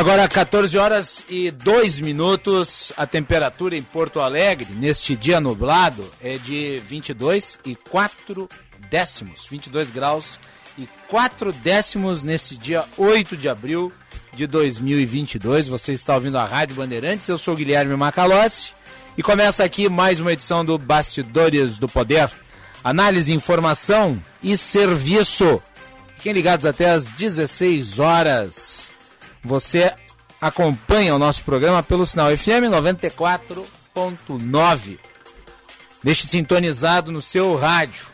Agora 14 horas e 2 minutos, a temperatura em Porto Alegre neste dia nublado é de 22 e 4 décimos, 22 graus e 4 décimos neste dia 8 de abril de 2022. Você está ouvindo a Rádio Bandeirantes, eu sou Guilherme Macalossi e começa aqui mais uma edição do Bastidores do Poder. Análise, informação e serviço. Fiquem ligados até às 16 horas. Você acompanha o nosso programa pelo sinal FM 94.9. Deixe sintonizado no seu rádio.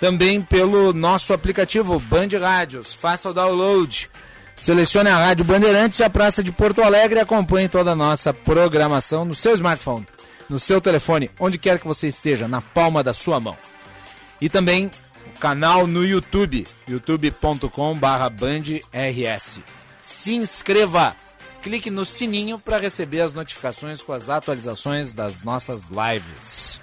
Também pelo nosso aplicativo Band Rádios. Faça o download. Selecione a Rádio Bandeirantes e a Praça de Porto Alegre e acompanhe toda a nossa programação no seu smartphone, no seu telefone, onde quer que você esteja, na palma da sua mão. E também o canal no YouTube, youtube.com/bandrs se inscreva. Clique no sininho para receber as notificações com as atualizações das nossas lives.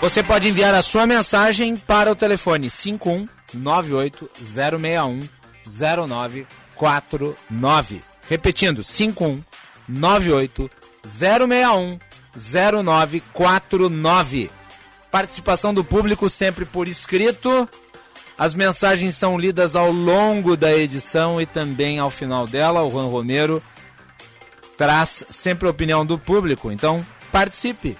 Você pode enviar a sua mensagem para o telefone 51980610949. Repetindo, 51980610949. Participação do público sempre por escrito. As mensagens são lidas ao longo da edição e também ao final dela. O Juan Romero traz sempre a opinião do público, então participe.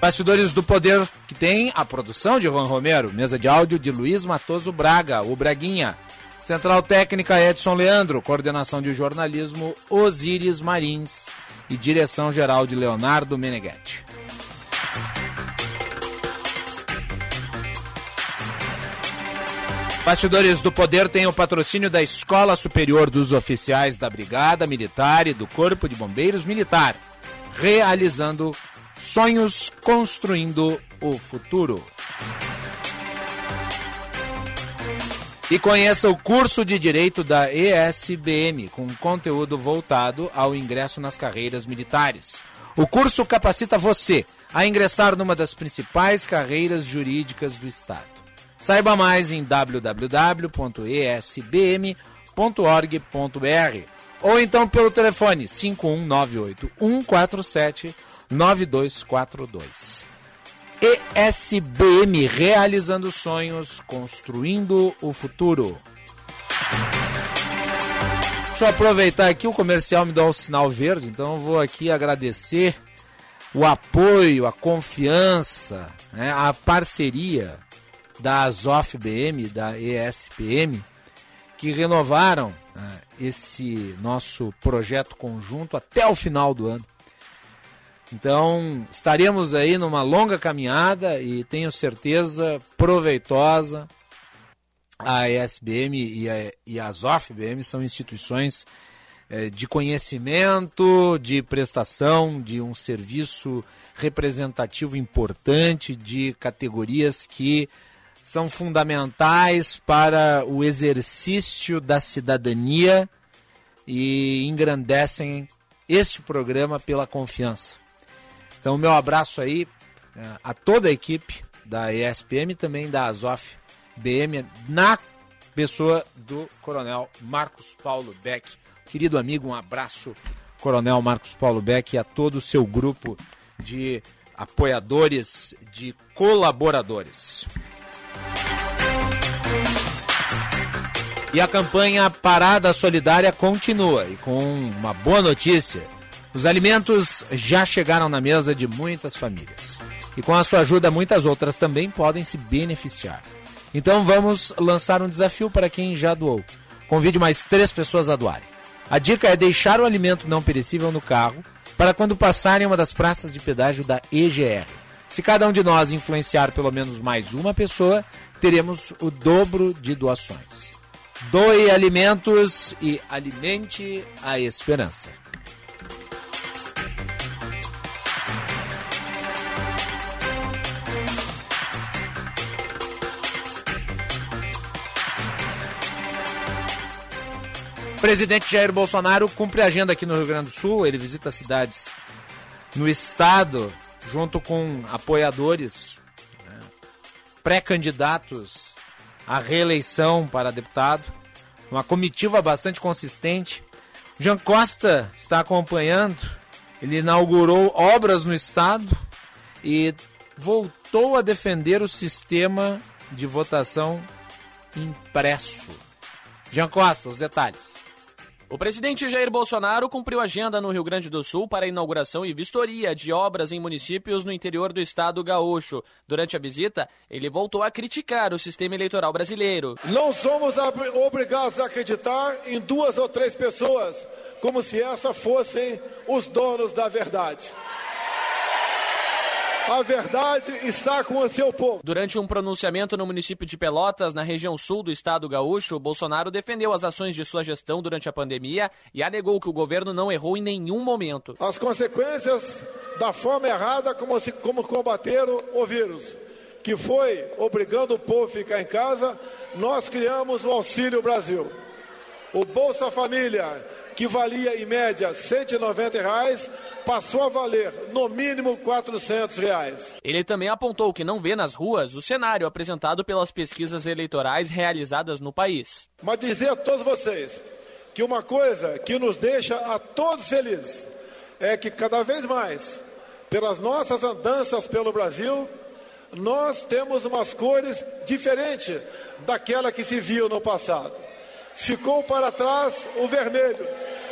Bastidores do Poder, que tem a produção de Juan Romero, mesa de áudio de Luiz Matoso Braga, o Braguinha. Central Técnica Edson Leandro, coordenação de jornalismo Osíris Marins e direção geral de Leonardo Meneghetti. Bastidores do Poder tem o patrocínio da Escola Superior dos Oficiais da Brigada Militar e do Corpo de Bombeiros Militar, realizando sonhos, construindo o futuro. E conheça o curso de Direito da ESBM, com conteúdo voltado ao ingresso nas carreiras militares. O curso capacita você a ingressar numa das principais carreiras jurídicas do Estado. Saiba mais em www.esbm.org.br ou então pelo telefone 51981 147 9242. ESBM realizando sonhos, construindo o futuro. Deixa eu aproveitar aqui o comercial me dá o sinal verde, então eu vou aqui agradecer o apoio, a confiança, né, a parceria da Azof BM, da ESPM, que renovaram né, esse nosso projeto conjunto até o final do ano. Então, estaremos aí numa longa caminhada e tenho certeza proveitosa. A ESBM e a, e BM são instituições é, de conhecimento, de prestação de um serviço representativo importante de categorias que são fundamentais para o exercício da cidadania e engrandecem este programa pela confiança. Então, meu abraço aí é, a toda a equipe da ESPM e também da Azof BM, na pessoa do Coronel Marcos Paulo Beck. Querido amigo, um abraço, Coronel Marcos Paulo Beck, e a todo o seu grupo de apoiadores, de colaboradores. E a campanha Parada Solidária continua e com uma boa notícia. Os alimentos já chegaram na mesa de muitas famílias. E com a sua ajuda, muitas outras também podem se beneficiar. Então vamos lançar um desafio para quem já doou. Convide mais três pessoas a doarem. A dica é deixar o alimento não perecível no carro para quando passarem uma das praças de pedágio da EGR. Se cada um de nós influenciar pelo menos mais uma pessoa, teremos o dobro de doações. Doe alimentos e alimente a esperança. presidente Jair Bolsonaro cumpre a agenda aqui no Rio Grande do Sul. Ele visita cidades no estado, junto com apoiadores, né, pré-candidatos à reeleição para deputado. Uma comitiva bastante consistente. Jean Costa está acompanhando. Ele inaugurou obras no estado e voltou a defender o sistema de votação impresso. Jean Costa, os detalhes. O presidente Jair Bolsonaro cumpriu agenda no Rio Grande do Sul para a inauguração e vistoria de obras em municípios no interior do estado gaúcho. Durante a visita, ele voltou a criticar o sistema eleitoral brasileiro. Não somos obrigados a acreditar em duas ou três pessoas, como se essas fossem os donos da verdade. A verdade está com o seu povo. Durante um pronunciamento no município de Pelotas, na região sul do estado gaúcho, Bolsonaro defendeu as ações de sua gestão durante a pandemia e alegou que o governo não errou em nenhum momento. As consequências da forma errada como, se, como combateram o vírus, que foi obrigando o povo a ficar em casa, nós criamos o Auxílio Brasil. O Bolsa Família, que valia em média 190 reais, passou a valer no mínimo 400 reais. Ele também apontou que não vê nas ruas o cenário apresentado pelas pesquisas eleitorais realizadas no país. Mas dizer a todos vocês que uma coisa que nos deixa a todos felizes é que cada vez mais, pelas nossas andanças pelo Brasil, nós temos umas cores diferentes daquela que se viu no passado. Ficou para trás o vermelho,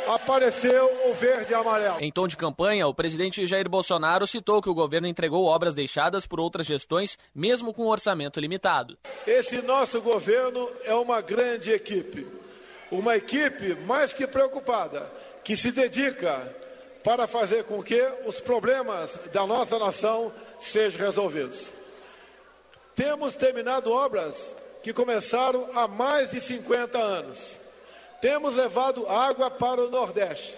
apareceu o verde e amarelo. Em tom de campanha, o presidente Jair Bolsonaro citou que o governo entregou obras deixadas por outras gestões, mesmo com orçamento limitado. Esse nosso governo é uma grande equipe. Uma equipe mais que preocupada, que se dedica para fazer com que os problemas da nossa nação sejam resolvidos. Temos terminado obras que começaram há mais de 50 anos temos levado água para o Nordeste.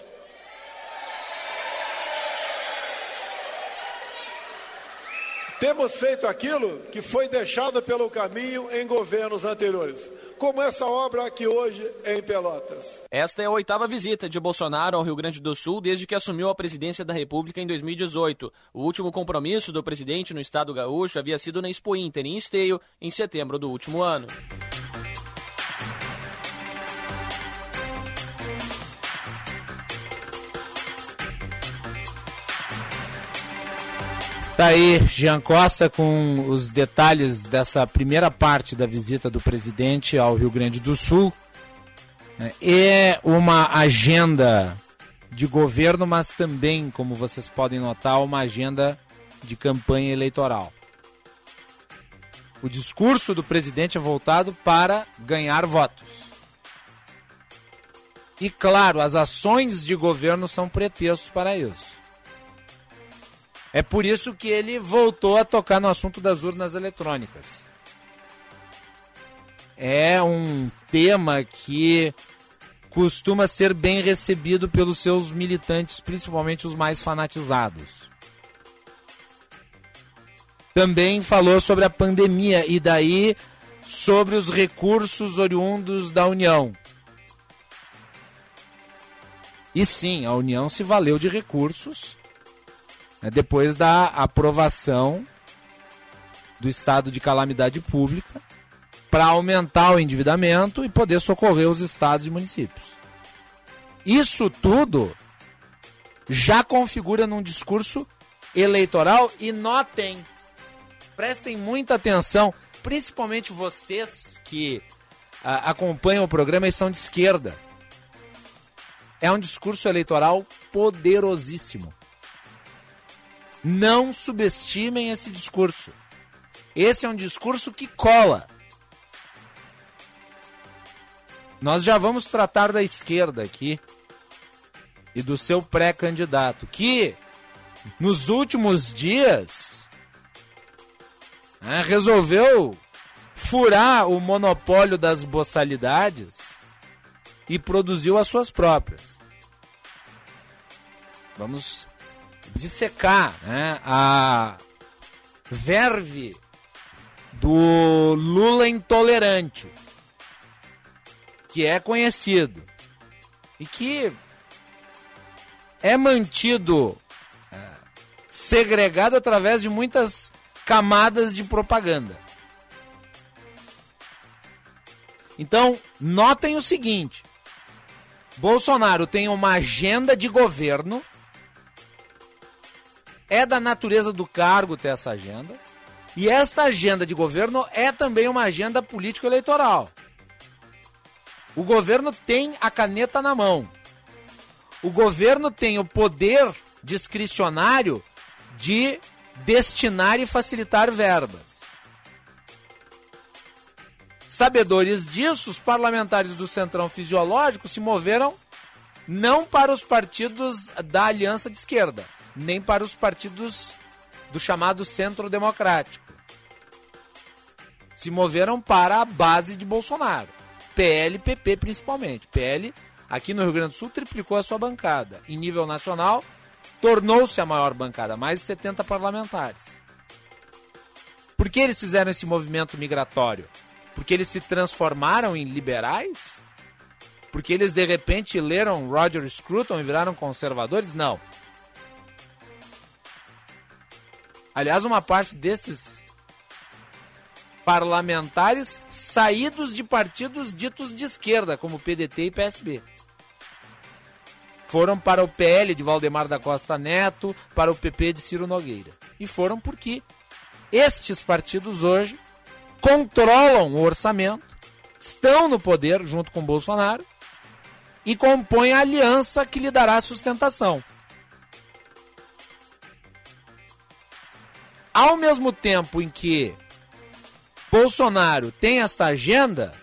Temos feito aquilo que foi deixado pelo caminho em governos anteriores, como essa obra aqui hoje em Pelotas. Esta é a oitava visita de Bolsonaro ao Rio Grande do Sul desde que assumiu a presidência da República em 2018. O último compromisso do presidente no estado gaúcho havia sido na Expo Inter, em Esteio, em setembro do último ano. Tá aí, Jean Costa, com os detalhes dessa primeira parte da visita do presidente ao Rio Grande do Sul. É uma agenda de governo, mas também, como vocês podem notar, uma agenda de campanha eleitoral. O discurso do presidente é voltado para ganhar votos. E claro, as ações de governo são pretexto para isso. É por isso que ele voltou a tocar no assunto das urnas eletrônicas. É um tema que costuma ser bem recebido pelos seus militantes, principalmente os mais fanatizados. Também falou sobre a pandemia e daí sobre os recursos oriundos da União. E sim, a União se valeu de recursos né, depois da aprovação do estado de calamidade pública para aumentar o endividamento e poder socorrer os estados e municípios. Isso tudo já configura num discurso eleitoral e notem, prestem muita atenção, principalmente vocês que a, acompanham o programa e são de esquerda. É um discurso eleitoral poderosíssimo. Não subestimem esse discurso. Esse é um discurso que cola. Nós já vamos tratar da esquerda aqui e do seu pré-candidato, que nos últimos dias né, resolveu furar o monopólio das boçalidades e produziu as suas próprias. Vamos dissecar né, a verve do Lula intolerante, que é conhecido e que é mantido é, segregado através de muitas camadas de propaganda. Então, notem o seguinte: Bolsonaro tem uma agenda de governo, é da natureza do cargo ter essa agenda, e esta agenda de governo é também uma agenda político-eleitoral. O governo tem a caneta na mão o governo tem o poder discricionário de destinar e facilitar verbas. Sabedores disso, os parlamentares do Centrão Fisiológico se moveram não para os partidos da Aliança de Esquerda, nem para os partidos do chamado Centro Democrático. Se moveram para a base de Bolsonaro, PL, PP principalmente. PL aqui no Rio Grande do Sul, triplicou a sua bancada. Em nível nacional, tornou-se a maior bancada, mais de 70 parlamentares. Por que eles fizeram esse movimento migratório? Porque eles se transformaram em liberais? Porque eles de repente leram Roger Scruton e viraram conservadores? Não. Aliás, uma parte desses parlamentares saídos de partidos ditos de esquerda, como PDT e PSB foram para o PL de Valdemar da Costa Neto, para o PP de Ciro Nogueira. E foram porque estes partidos hoje controlam o orçamento, estão no poder junto com Bolsonaro e compõem a aliança que lhe dará sustentação. Ao mesmo tempo em que Bolsonaro tem esta agenda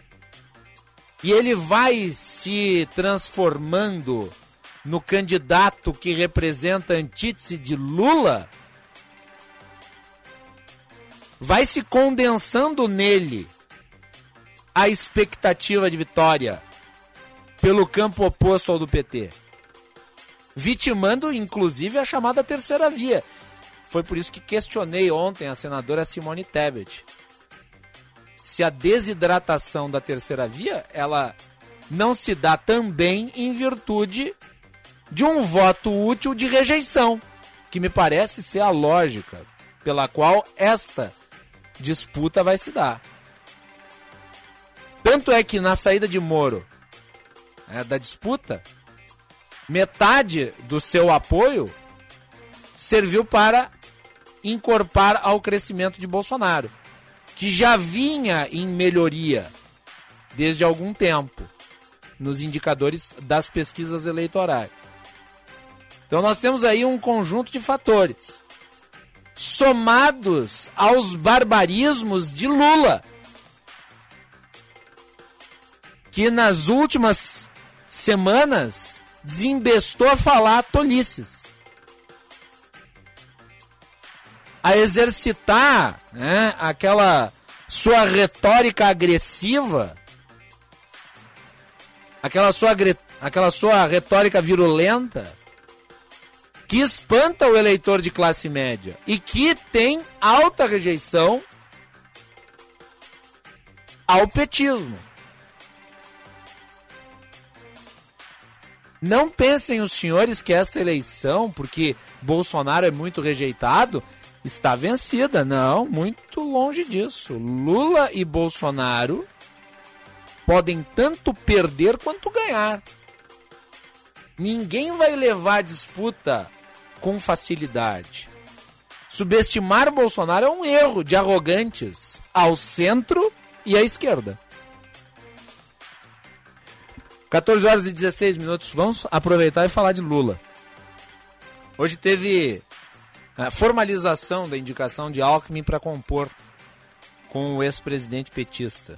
e ele vai se transformando no candidato que representa a antítese de Lula, vai se condensando nele a expectativa de vitória pelo campo oposto ao do PT, vitimando inclusive a chamada terceira via. Foi por isso que questionei ontem a senadora Simone Tebet se a desidratação da terceira via ela não se dá também em virtude de um voto útil de rejeição, que me parece ser a lógica pela qual esta disputa vai se dar. Tanto é que na saída de Moro é, da disputa, metade do seu apoio serviu para incorporar ao crescimento de Bolsonaro, que já vinha em melhoria desde algum tempo nos indicadores das pesquisas eleitorais. Então nós temos aí um conjunto de fatores somados aos barbarismos de Lula, que nas últimas semanas desembestou a falar tolices. A exercitar né, aquela sua retórica agressiva, aquela sua, aquela sua retórica virulenta, que espanta o eleitor de classe média e que tem alta rejeição ao petismo. Não pensem os senhores que esta eleição, porque Bolsonaro é muito rejeitado, está vencida. Não, muito longe disso. Lula e Bolsonaro podem tanto perder quanto ganhar. Ninguém vai levar a disputa com facilidade. Subestimar Bolsonaro é um erro de arrogantes ao centro e à esquerda. 14 horas e 16 minutos. Vamos aproveitar e falar de Lula. Hoje teve a formalização da indicação de Alckmin para compor com o ex-presidente petista.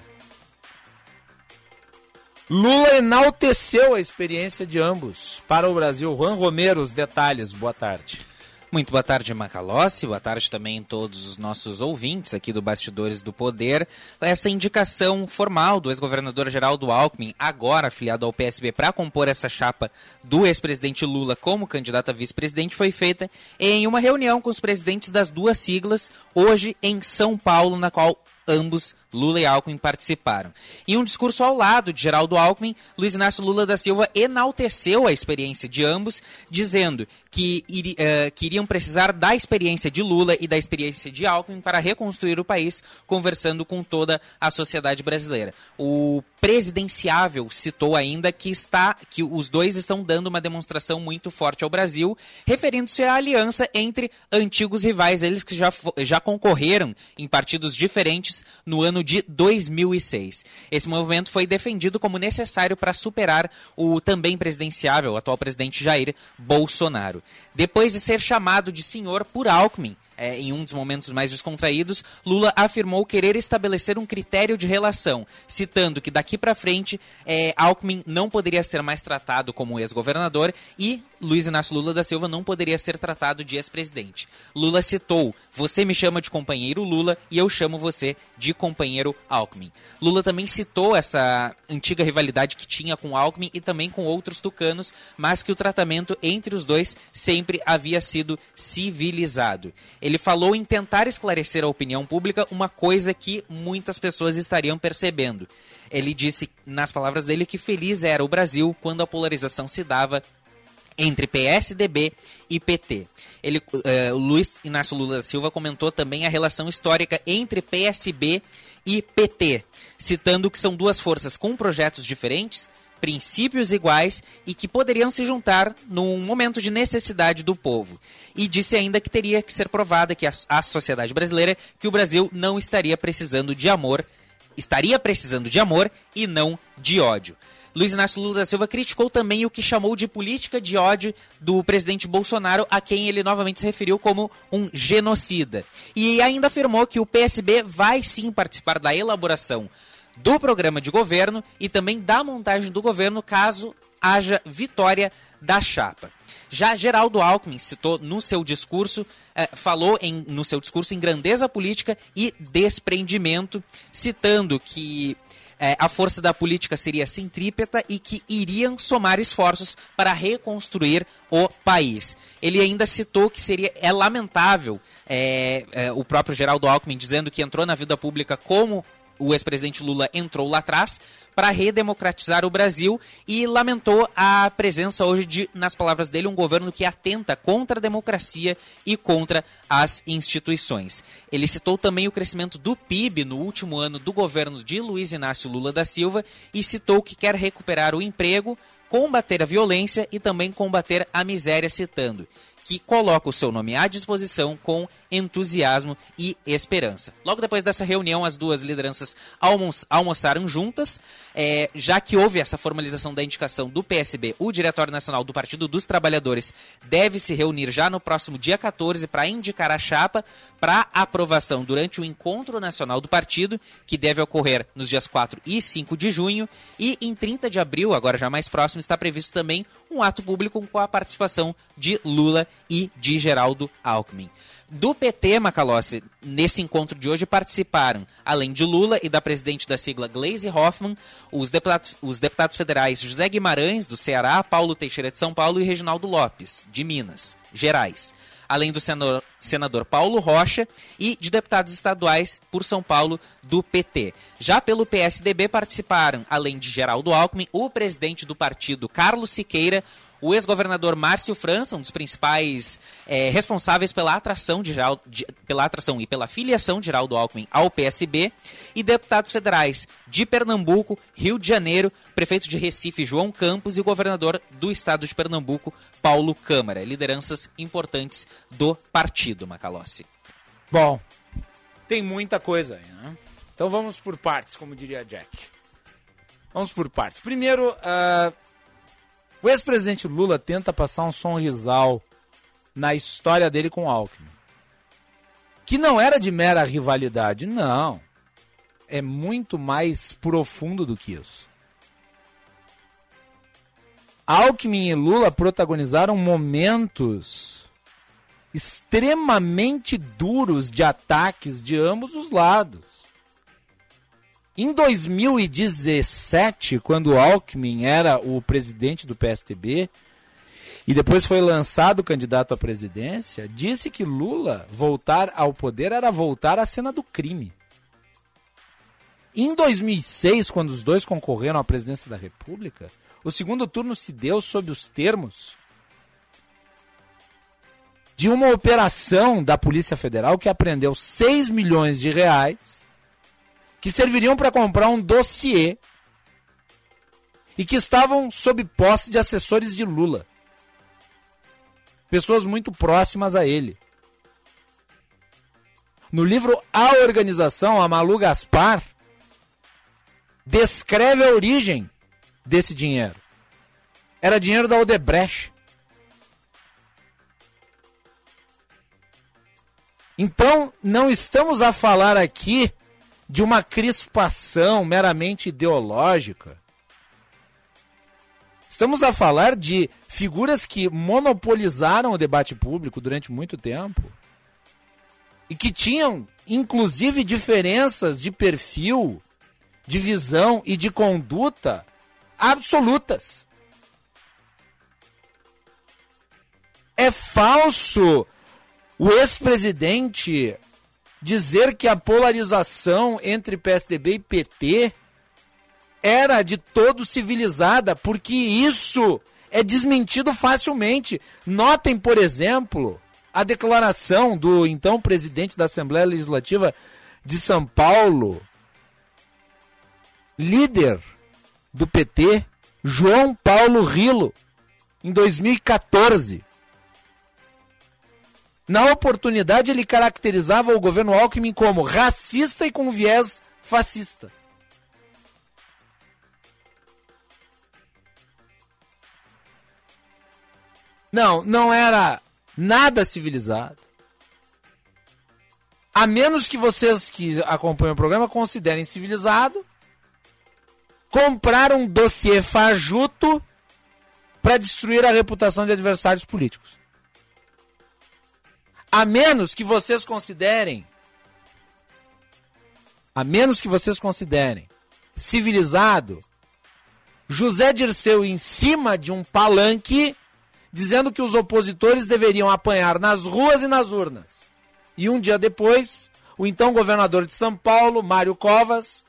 Lula enalteceu a experiência de ambos para o Brasil. Juan Romero, os detalhes. Boa tarde. Muito boa tarde, Macalossi. Boa tarde também a todos os nossos ouvintes aqui do Bastidores do Poder. Essa indicação formal do ex-governador Geraldo Alckmin, agora afiliado ao PSB, para compor essa chapa do ex-presidente Lula como candidato a vice-presidente, foi feita em uma reunião com os presidentes das duas siglas, hoje em São Paulo, na qual ambos Lula e Alckmin participaram. Em um discurso ao lado de Geraldo Alckmin, Luiz Inácio Lula da Silva enalteceu a experiência de ambos, dizendo que, uh, que iriam precisar da experiência de Lula e da experiência de Alckmin para reconstruir o país, conversando com toda a sociedade brasileira. O presidenciável citou ainda que está que os dois estão dando uma demonstração muito forte ao Brasil, referindo-se à aliança entre antigos rivais, eles que já, já concorreram em partidos diferentes no ano de 2006. Esse movimento foi defendido como necessário para superar o também presidenciável, atual presidente Jair Bolsonaro. Depois de ser chamado de senhor por Alckmin, é, em um dos momentos mais descontraídos, Lula afirmou querer estabelecer um critério de relação, citando que daqui para frente é, Alckmin não poderia ser mais tratado como ex-governador e Luiz Inácio Lula da Silva não poderia ser tratado de ex-presidente. Lula citou: Você me chama de companheiro Lula e eu chamo você de companheiro Alckmin. Lula também citou essa antiga rivalidade que tinha com Alckmin e também com outros tucanos, mas que o tratamento entre os dois sempre havia sido civilizado. Ele falou em tentar esclarecer à opinião pública uma coisa que muitas pessoas estariam percebendo. Ele disse, nas palavras dele, que feliz era o Brasil quando a polarização se dava entre PSDB e PT. Ele, uh, Luiz Inácio Lula da Silva comentou também a relação histórica entre PSB e PT, citando que são duas forças com projetos diferentes, princípios iguais e que poderiam se juntar num momento de necessidade do povo. E disse ainda que teria que ser provada que a, a sociedade brasileira que o Brasil não estaria precisando de amor, estaria precisando de amor e não de ódio. Luiz Inácio Lula da Silva criticou também o que chamou de política de ódio do presidente Bolsonaro, a quem ele novamente se referiu como um genocida. E ainda afirmou que o PSB vai sim participar da elaboração do programa de governo e também da montagem do governo caso haja vitória da chapa. Já Geraldo Alckmin citou no seu discurso, eh, falou em, no seu discurso em grandeza política e desprendimento, citando que é, a força da política seria centrípeta e que iriam somar esforços para reconstruir o país. Ele ainda citou que seria é lamentável é, é, o próprio Geraldo Alckmin dizendo que entrou na vida pública como o ex-presidente Lula entrou lá atrás para redemocratizar o Brasil e lamentou a presença hoje de, nas palavras dele, um governo que atenta contra a democracia e contra as instituições. Ele citou também o crescimento do PIB no último ano do governo de Luiz Inácio Lula da Silva e citou que quer recuperar o emprego, combater a violência e também combater a miséria, citando que coloca o seu nome à disposição com entusiasmo e esperança. Logo depois dessa reunião, as duas lideranças almo almoçaram juntas, é, já que houve essa formalização da indicação do PSB, o Diretório Nacional do Partido dos Trabalhadores deve se reunir já no próximo dia 14 para indicar a chapa para aprovação durante o Encontro Nacional do Partido, que deve ocorrer nos dias 4 e 5 de junho, e em 30 de abril, agora já mais próximo, está previsto também um ato público com a participação de Lula e de Geraldo Alckmin. Do PT, Macalossi, nesse encontro de hoje participaram, além de Lula e da presidente da sigla Glaze Hoffman, os os deputados federais José Guimarães, do Ceará, Paulo Teixeira de São Paulo e Reginaldo Lopes, de Minas Gerais. Além do senador, senador Paulo Rocha e de deputados estaduais por São Paulo do PT. Já pelo PSDB participaram, além de Geraldo Alckmin, o presidente do partido Carlos Siqueira, o ex-governador Márcio França, um dos principais é, responsáveis pela atração, de, de, pela atração e pela filiação de Geraldo Alckmin ao PSB, e deputados federais de Pernambuco, Rio de Janeiro, prefeito de Recife, João Campos, e o governador do estado de Pernambuco, Paulo Câmara. Lideranças importantes do partido, Macalossi. Bom, tem muita coisa aí, né? Então vamos por partes, como diria Jack. Vamos por partes. Primeiro, uh, o ex-presidente Lula tenta passar um sonrisal na história dele com Alckmin. Que não era de mera rivalidade, não. É muito mais profundo do que isso. Alckmin e Lula protagonizaram momentos extremamente duros de ataques de ambos os lados. Em 2017, quando Alckmin era o presidente do PSTB e depois foi lançado candidato à presidência, disse que Lula voltar ao poder era voltar à cena do crime. Em 2006, quando os dois concorreram à presidência da República, o segundo turno se deu sob os termos de uma operação da Polícia Federal que apreendeu 6 milhões de reais que serviriam para comprar um dossiê e que estavam sob posse de assessores de Lula. Pessoas muito próximas a ele. No livro A Organização, a Malu Gaspar descreve a origem desse dinheiro. Era dinheiro da Odebrecht. Então, não estamos a falar aqui de uma crispação meramente ideológica. Estamos a falar de figuras que monopolizaram o debate público durante muito tempo e que tinham, inclusive, diferenças de perfil, de visão e de conduta absolutas. É falso o ex-presidente dizer que a polarização entre PSDB e PT era de todo civilizada, porque isso é desmentido facilmente. Notem, por exemplo, a declaração do então presidente da Assembleia Legislativa de São Paulo, líder do PT, João Paulo Rilo, em 2014. Na oportunidade, ele caracterizava o governo Alckmin como racista e com viés fascista. Não, não era nada civilizado. A menos que vocês que acompanham o programa considerem civilizado comprar um dossiê fajuto para destruir a reputação de adversários políticos. A menos que vocês considerem a menos que vocês considerem civilizado José Dirceu em cima de um palanque dizendo que os opositores deveriam apanhar nas ruas e nas urnas. E um dia depois, o então governador de São Paulo, Mário Covas,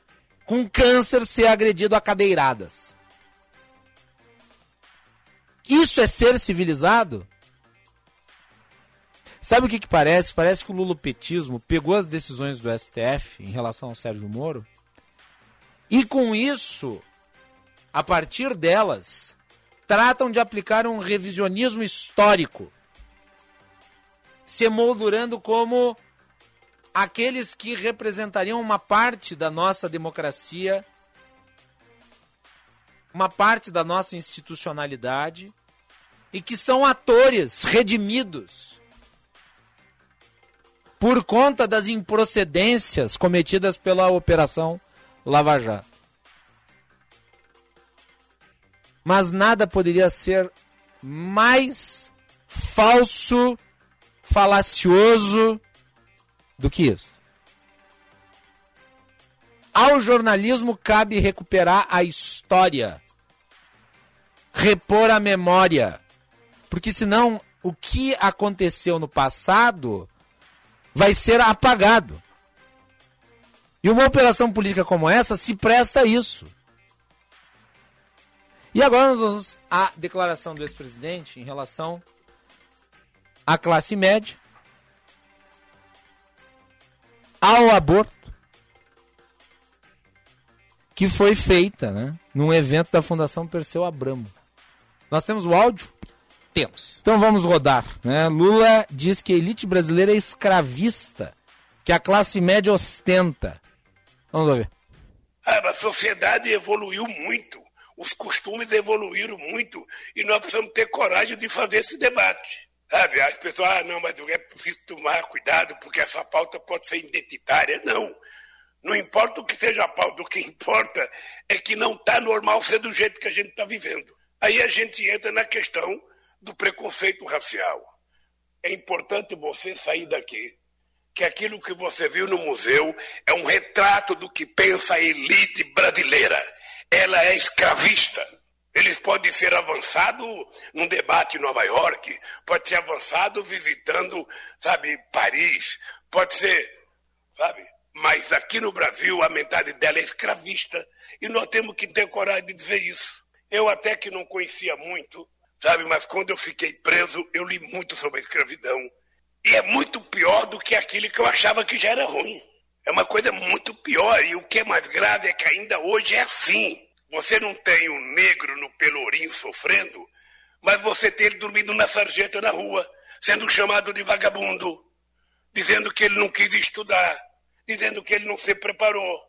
com câncer ser agredido a cadeiradas. Isso é ser civilizado? Sabe o que, que parece? Parece que o lulopetismo pegou as decisões do STF em relação ao Sérgio Moro e com isso, a partir delas, tratam de aplicar um revisionismo histórico, se emoldurando como aqueles que representariam uma parte da nossa democracia, uma parte da nossa institucionalidade e que são atores redimidos por conta das improcedências cometidas pela Operação Lava Jato. Mas nada poderia ser mais falso, falacioso do que isso. Ao jornalismo cabe recuperar a história, repor a memória, porque senão o que aconteceu no passado vai ser apagado. E uma operação política como essa se presta a isso. E agora nós vamos à declaração do ex-presidente em relação à classe média ao aborto que foi feita, né, num evento da Fundação Perseu Abramo. Nós temos o áudio? Temos. Então vamos rodar. Né? Lula diz que a elite brasileira é escravista, que a classe média ostenta. Vamos ver. Ah, a sociedade evoluiu muito, os costumes evoluíram muito e nós precisamos ter coragem de fazer esse debate. Sabe, as pessoas, ah, não, mas é preciso tomar cuidado porque essa pauta pode ser identitária. Não. Não importa o que seja a pauta, o que importa é que não está normal ser do jeito que a gente está vivendo. Aí a gente entra na questão do preconceito racial. É importante você sair daqui, que aquilo que você viu no museu é um retrato do que pensa a elite brasileira. Ela é escravista. Eles podem ser avançados num debate em Nova York, pode ser avançado visitando, sabe, Paris, pode ser, sabe? Mas aqui no Brasil a mentalidade dela é escravista e nós temos que ter coragem de dizer isso. Eu até que não conhecia muito, sabe, mas quando eu fiquei preso, eu li muito sobre a escravidão. E é muito pior do que aquilo que eu achava que já era ruim. É uma coisa muito pior e o que é mais grave é que ainda hoje é assim. Você não tem um negro no Pelourinho sofrendo, mas você tem ele dormindo na sarjeta na rua, sendo chamado de vagabundo, dizendo que ele não quis estudar, dizendo que ele não se preparou,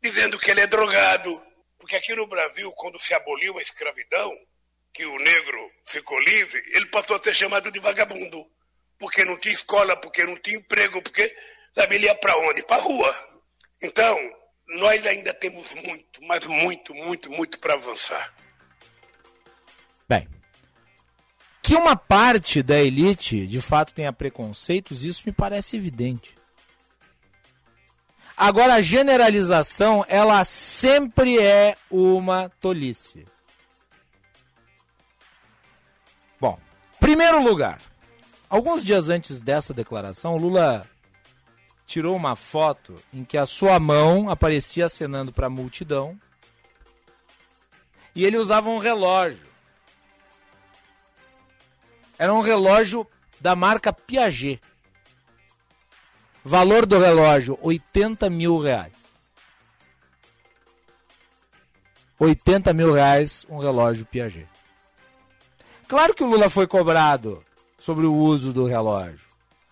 dizendo que ele é drogado. Porque aqui no Brasil, quando se aboliu a escravidão, que o negro ficou livre, ele passou a ser chamado de vagabundo. Porque não tinha escola, porque não tinha emprego, porque, sabe, ele ia para onde? Para rua. Então, nós ainda temos muito, mas muito, muito, muito para avançar. Bem, que uma parte da elite de fato tenha preconceitos, isso me parece evidente. Agora, a generalização, ela sempre é uma tolice. Primeiro lugar, alguns dias antes dessa declaração, Lula tirou uma foto em que a sua mão aparecia acenando para a multidão e ele usava um relógio. Era um relógio da marca Piaget. Valor do relógio, 80 mil reais. 80 mil reais um relógio Piaget. Claro que o Lula foi cobrado sobre o uso do relógio.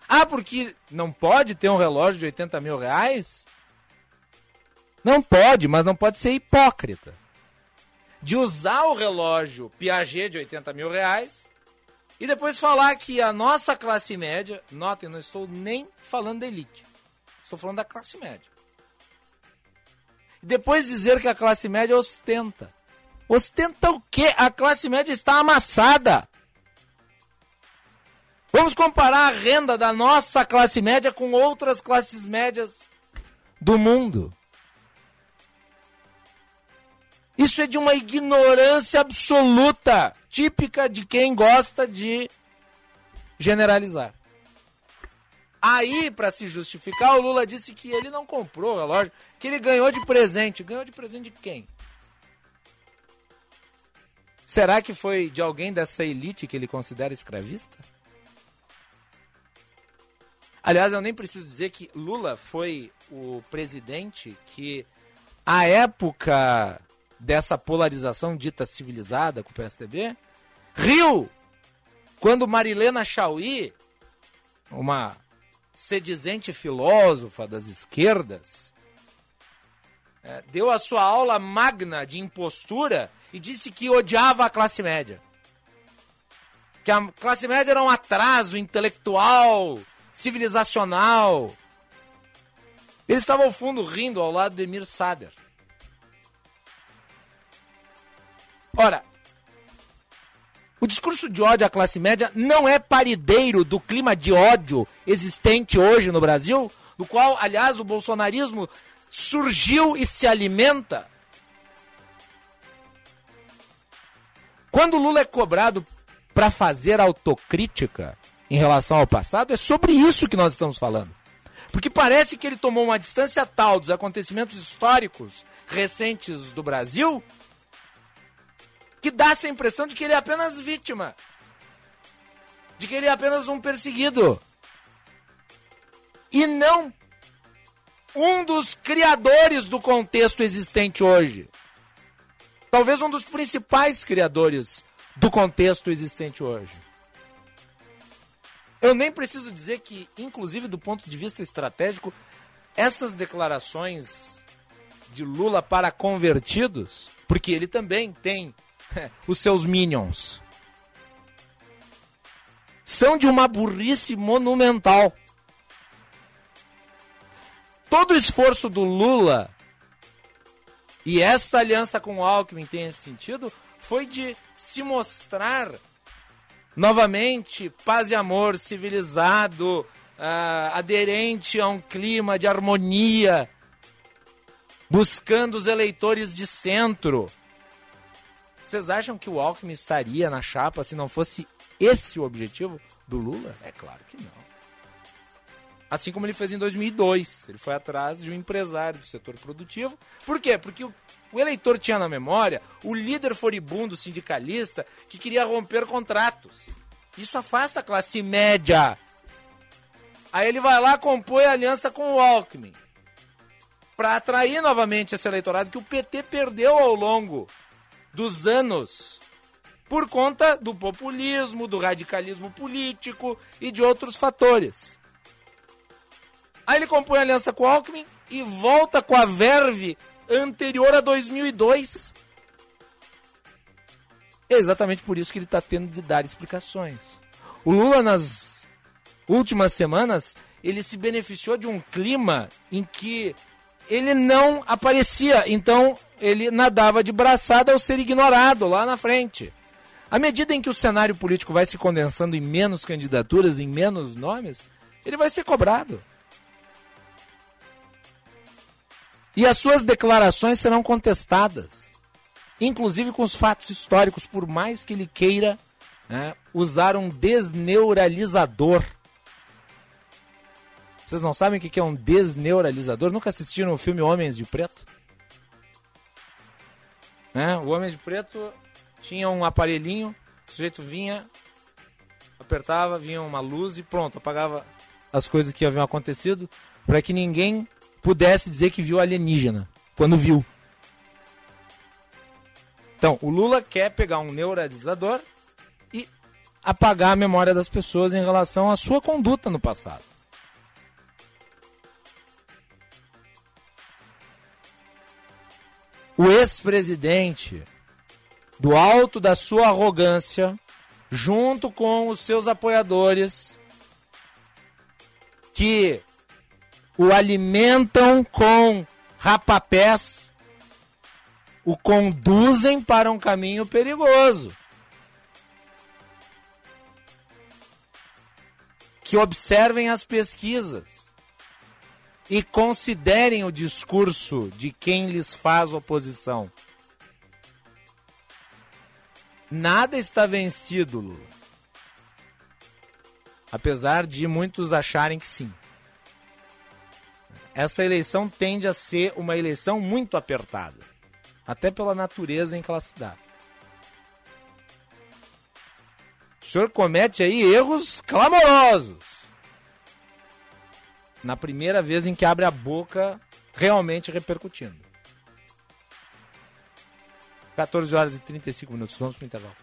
Ah, porque não pode ter um relógio de 80 mil reais? Não pode, mas não pode ser hipócrita. De usar o relógio Piaget de 80 mil reais e depois falar que a nossa classe média, notem, não estou nem falando da elite, estou falando da classe média. Depois dizer que a classe média ostenta. Ostenta o quê? A classe média está amassada. Vamos comparar a renda da nossa classe média com outras classes médias do mundo. Isso é de uma ignorância absoluta, típica de quem gosta de generalizar. Aí, para se justificar, o Lula disse que ele não comprou o relógio, que ele ganhou de presente. Ganhou de presente de quem? Será que foi de alguém dessa elite que ele considera escravista? Aliás, eu nem preciso dizer que Lula foi o presidente que, à época dessa polarização dita civilizada com o PSDB, riu quando Marilena Chauí, uma sedizente filósofa das esquerdas, é, deu a sua aula magna de impostura e disse que odiava a classe média. Que a classe média era um atraso intelectual, civilizacional. Ele estava ao fundo rindo ao lado de Emir Sader. Ora, o discurso de ódio à classe média não é parideiro do clima de ódio existente hoje no Brasil, do qual, aliás, o bolsonarismo surgiu e se alimenta. Quando Lula é cobrado para fazer autocrítica em relação ao passado, é sobre isso que nós estamos falando. Porque parece que ele tomou uma distância tal dos acontecimentos históricos recentes do Brasil que dá essa impressão de que ele é apenas vítima. De que ele é apenas um perseguido. E não um dos criadores do contexto existente hoje. Talvez um dos principais criadores do contexto existente hoje. Eu nem preciso dizer que, inclusive do ponto de vista estratégico, essas declarações de Lula para convertidos, porque ele também tem os seus minions. São de uma burrice monumental. Todo o esforço do Lula e essa aliança com o Alckmin tem esse sentido, foi de se mostrar novamente paz e amor, civilizado, uh, aderente a um clima de harmonia, buscando os eleitores de centro. Vocês acham que o Alckmin estaria na chapa se não fosse esse o objetivo do Lula? É claro que não. Assim como ele fez em 2002. Ele foi atrás de um empresário do setor produtivo. Por quê? Porque o, o eleitor tinha na memória o líder furibundo sindicalista que queria romper contratos. Isso afasta a classe média. Aí ele vai lá, compõe aliança com o Alckmin. Para atrair novamente esse eleitorado que o PT perdeu ao longo dos anos por conta do populismo, do radicalismo político e de outros fatores. Aí ele compõe aliança com o Alckmin e volta com a verve anterior a 2002. É exatamente por isso que ele está tendo de dar explicações. O Lula, nas últimas semanas, ele se beneficiou de um clima em que ele não aparecia, então ele nadava de braçada ao ser ignorado lá na frente. À medida em que o cenário político vai se condensando em menos candidaturas, em menos nomes, ele vai ser cobrado. E as suas declarações serão contestadas, inclusive com os fatos históricos, por mais que ele queira né, usar um desneuralizador. Vocês não sabem o que é um desneuralizador? Nunca assistiram o filme Homens de Preto? Né? O Homem de Preto tinha um aparelhinho, o sujeito vinha, apertava, vinha uma luz e pronto, apagava as coisas que haviam acontecido para que ninguém pudesse dizer que viu alienígena quando viu. Então, o Lula quer pegar um neuralizador e apagar a memória das pessoas em relação à sua conduta no passado. O ex-presidente, do alto da sua arrogância, junto com os seus apoiadores, que o alimentam com rapapés, o conduzem para um caminho perigoso. Que observem as pesquisas e considerem o discurso de quem lhes faz oposição. Nada está vencido, Lula. Apesar de muitos acharem que sim essa eleição tende a ser uma eleição muito apertada, até pela natureza em que ela se dá. O senhor comete aí erros clamorosos. Na primeira vez em que abre a boca realmente repercutindo. 14 horas e 35 minutos. Vamos para o intervalo.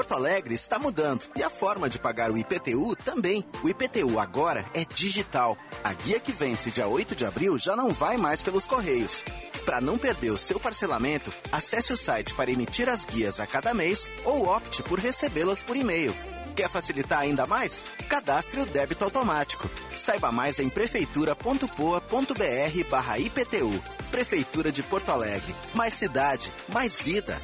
Porto Alegre está mudando e a forma de pagar o IPTU também. O IPTU agora é digital. A guia que vence dia 8 de abril já não vai mais pelos correios. Para não perder o seu parcelamento, acesse o site para emitir as guias a cada mês ou opte por recebê-las por e-mail. Quer facilitar ainda mais? Cadastre o débito automático. Saiba mais em prefeitura.poa.br barra IPTU. Prefeitura de Porto Alegre. Mais cidade, mais vida.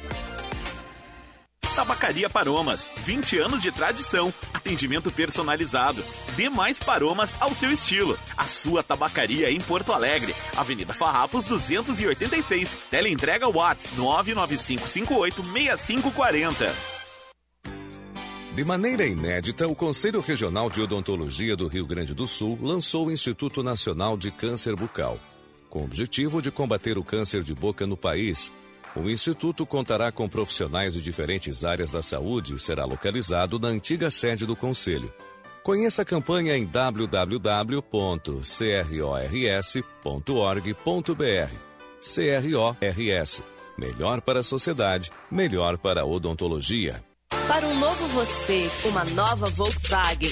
Tabacaria Paromas, 20 anos de tradição, atendimento personalizado. Dê mais paromas ao seu estilo. A sua tabacaria em Porto Alegre, Avenida Farrapos 286. Teleentrega Watts 995586540. De maneira inédita, o Conselho Regional de Odontologia do Rio Grande do Sul lançou o Instituto Nacional de Câncer Bucal, com o objetivo de combater o câncer de boca no país o Instituto contará com profissionais de diferentes áreas da saúde e será localizado na antiga sede do Conselho. Conheça a campanha em www.crors.org.br. CRORS. Melhor para a sociedade, melhor para a odontologia. Para um novo você, uma nova Volkswagen.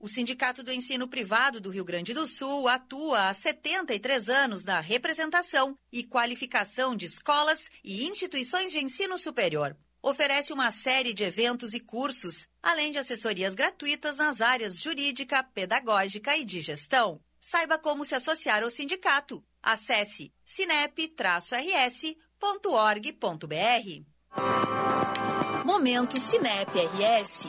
O Sindicato do Ensino Privado do Rio Grande do Sul atua há 73 anos na representação e qualificação de escolas e instituições de ensino superior. Oferece uma série de eventos e cursos, além de assessorias gratuitas nas áreas jurídica, pedagógica e de gestão. Saiba como se associar ao sindicato. Acesse sinep-rs.org.br. Momento Cinep RS.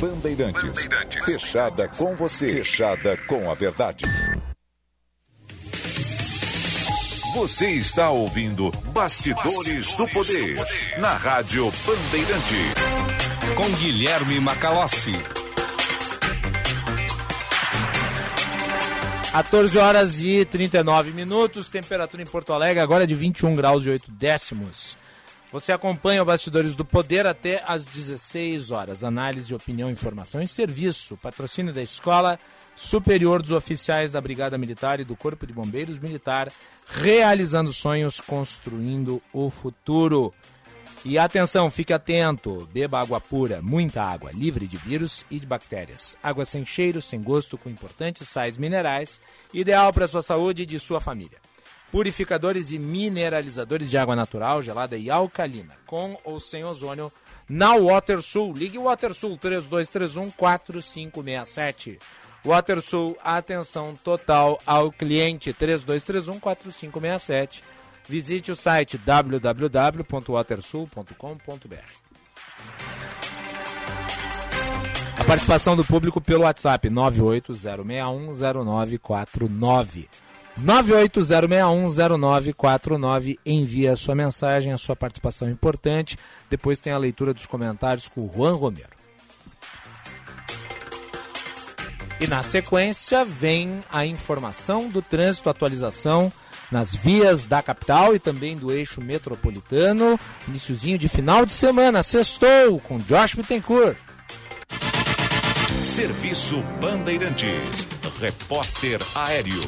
Bandeirantes. Fechada com você. Fechada com a verdade. Você está ouvindo Bastidores, do, poder, na Rádio Bandeirante. Com Guilherme Macalossi. 14 horas e 39 minutos, temperatura em Porto Alegre agora é de 21 graus e 8 décimos. Você acompanha o Bastidores do Poder até às 16 horas. Análise, opinião, informação e serviço. Patrocínio da Escola Superior dos Oficiais da Brigada Militar e do Corpo de Bombeiros Militar, realizando sonhos, construindo o futuro. E atenção, fique atento, beba água pura, muita água, livre de vírus e de bactérias. Água sem cheiro, sem gosto, com importantes sais minerais, ideal para a sua saúde e de sua família. Purificadores e mineralizadores de água natural, gelada e alcalina, com ou sem ozônio, na WaterSul. Ligue WaterSul 3231 4567. WaterSul, atenção total ao cliente 3231 4567. Visite o site www.watersul.com.br. A participação do público pelo WhatsApp 980610949. 980610949. Envie a sua mensagem, a sua participação importante. Depois tem a leitura dos comentários com o Juan Romero. E na sequência vem a informação do trânsito, atualização nas vias da capital e também do eixo metropolitano. Iniciozinho de final de semana, sextou com Josh Bittencourt. Serviço Bandeirantes. Repórter Aéreo.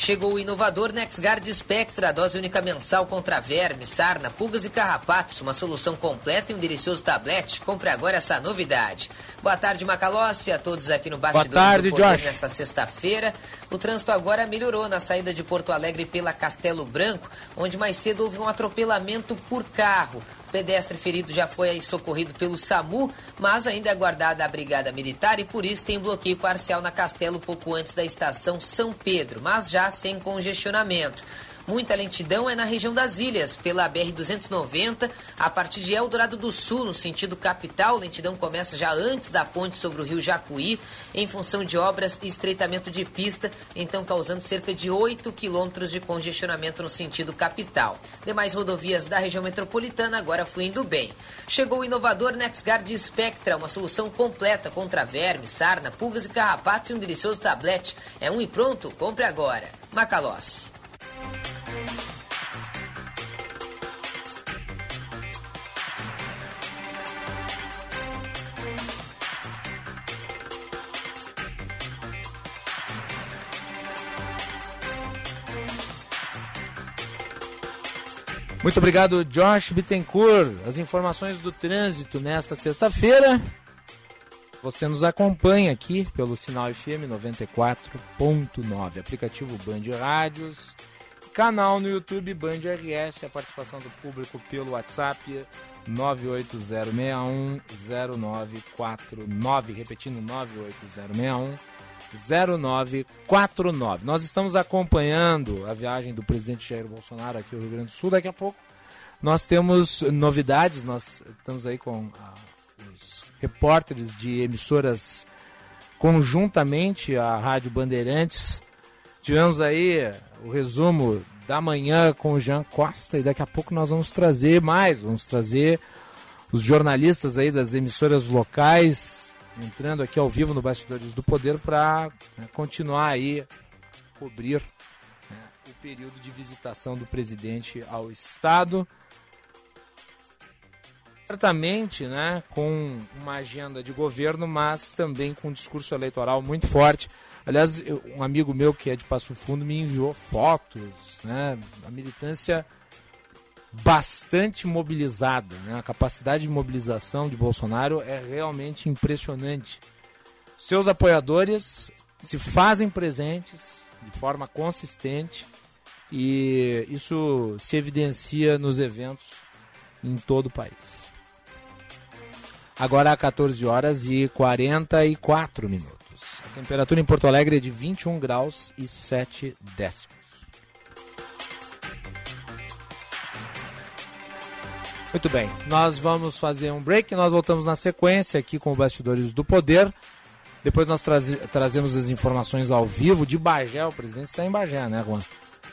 Chegou o inovador NexGard Spectra, dose única mensal contra vermes, sarna, pulgas e carrapatos. Uma solução completa em um delicioso tablete. Compre agora essa novidade. Boa tarde, Macalossi, a todos aqui no Bastidor Boa tarde, do Poder Josh. nesta sexta-feira. O trânsito agora melhorou na saída de Porto Alegre pela Castelo Branco, onde mais cedo houve um atropelamento por carro. Pedestre ferido já foi socorrido pelo SAMU, mas ainda é aguardada a Brigada Militar e por isso tem bloqueio parcial na Castelo pouco antes da estação São Pedro, mas já sem congestionamento. Muita lentidão é na região das ilhas, pela BR-290, a partir de Eldorado do Sul, no sentido capital. Lentidão começa já antes da ponte sobre o rio Jacuí, em função de obras e estreitamento de pista, então causando cerca de 8 quilômetros de congestionamento no sentido capital. Demais rodovias da região metropolitana agora fluindo bem. Chegou o inovador NexGuard Spectra, uma solução completa contra vermes, sarna, pulgas e carrapatos e um delicioso tablete. É um e pronto, compre agora. Macalossi. Muito obrigado, Josh Bittencourt. As informações do trânsito nesta sexta-feira. Você nos acompanha aqui pelo sinal FM 94.9, aplicativo Band Rádios, canal no YouTube Band RS, a participação do público pelo WhatsApp 980610949, repetindo 980610949. Nós estamos acompanhando a viagem do presidente Jair Bolsonaro aqui no Rio Grande do Sul. Daqui a pouco nós temos novidades, nós estamos aí com a repórteres de emissoras conjuntamente à Rádio Bandeirantes. Tivemos aí o resumo da manhã com o Jean Costa e daqui a pouco nós vamos trazer mais, vamos trazer os jornalistas aí das emissoras locais entrando aqui ao vivo no Bastidores do Poder para né, continuar aí cobrir né, o período de visitação do presidente ao estado certamente né, com uma agenda de governo, mas também com um discurso eleitoral muito forte. Aliás, eu, um amigo meu que é de Passo Fundo me enviou fotos, né, a militância bastante mobilizada. Né, a capacidade de mobilização de Bolsonaro é realmente impressionante. Seus apoiadores se fazem presentes de forma consistente e isso se evidencia nos eventos em todo o país. Agora 14 horas e 44 minutos. A temperatura em Porto Alegre é de 21 graus e 7 décimos. Muito bem, nós vamos fazer um break, nós voltamos na sequência aqui com o Bastidores do Poder. Depois nós trazemos as informações ao vivo de Bagé. O presidente está em Bagé, né, Juan?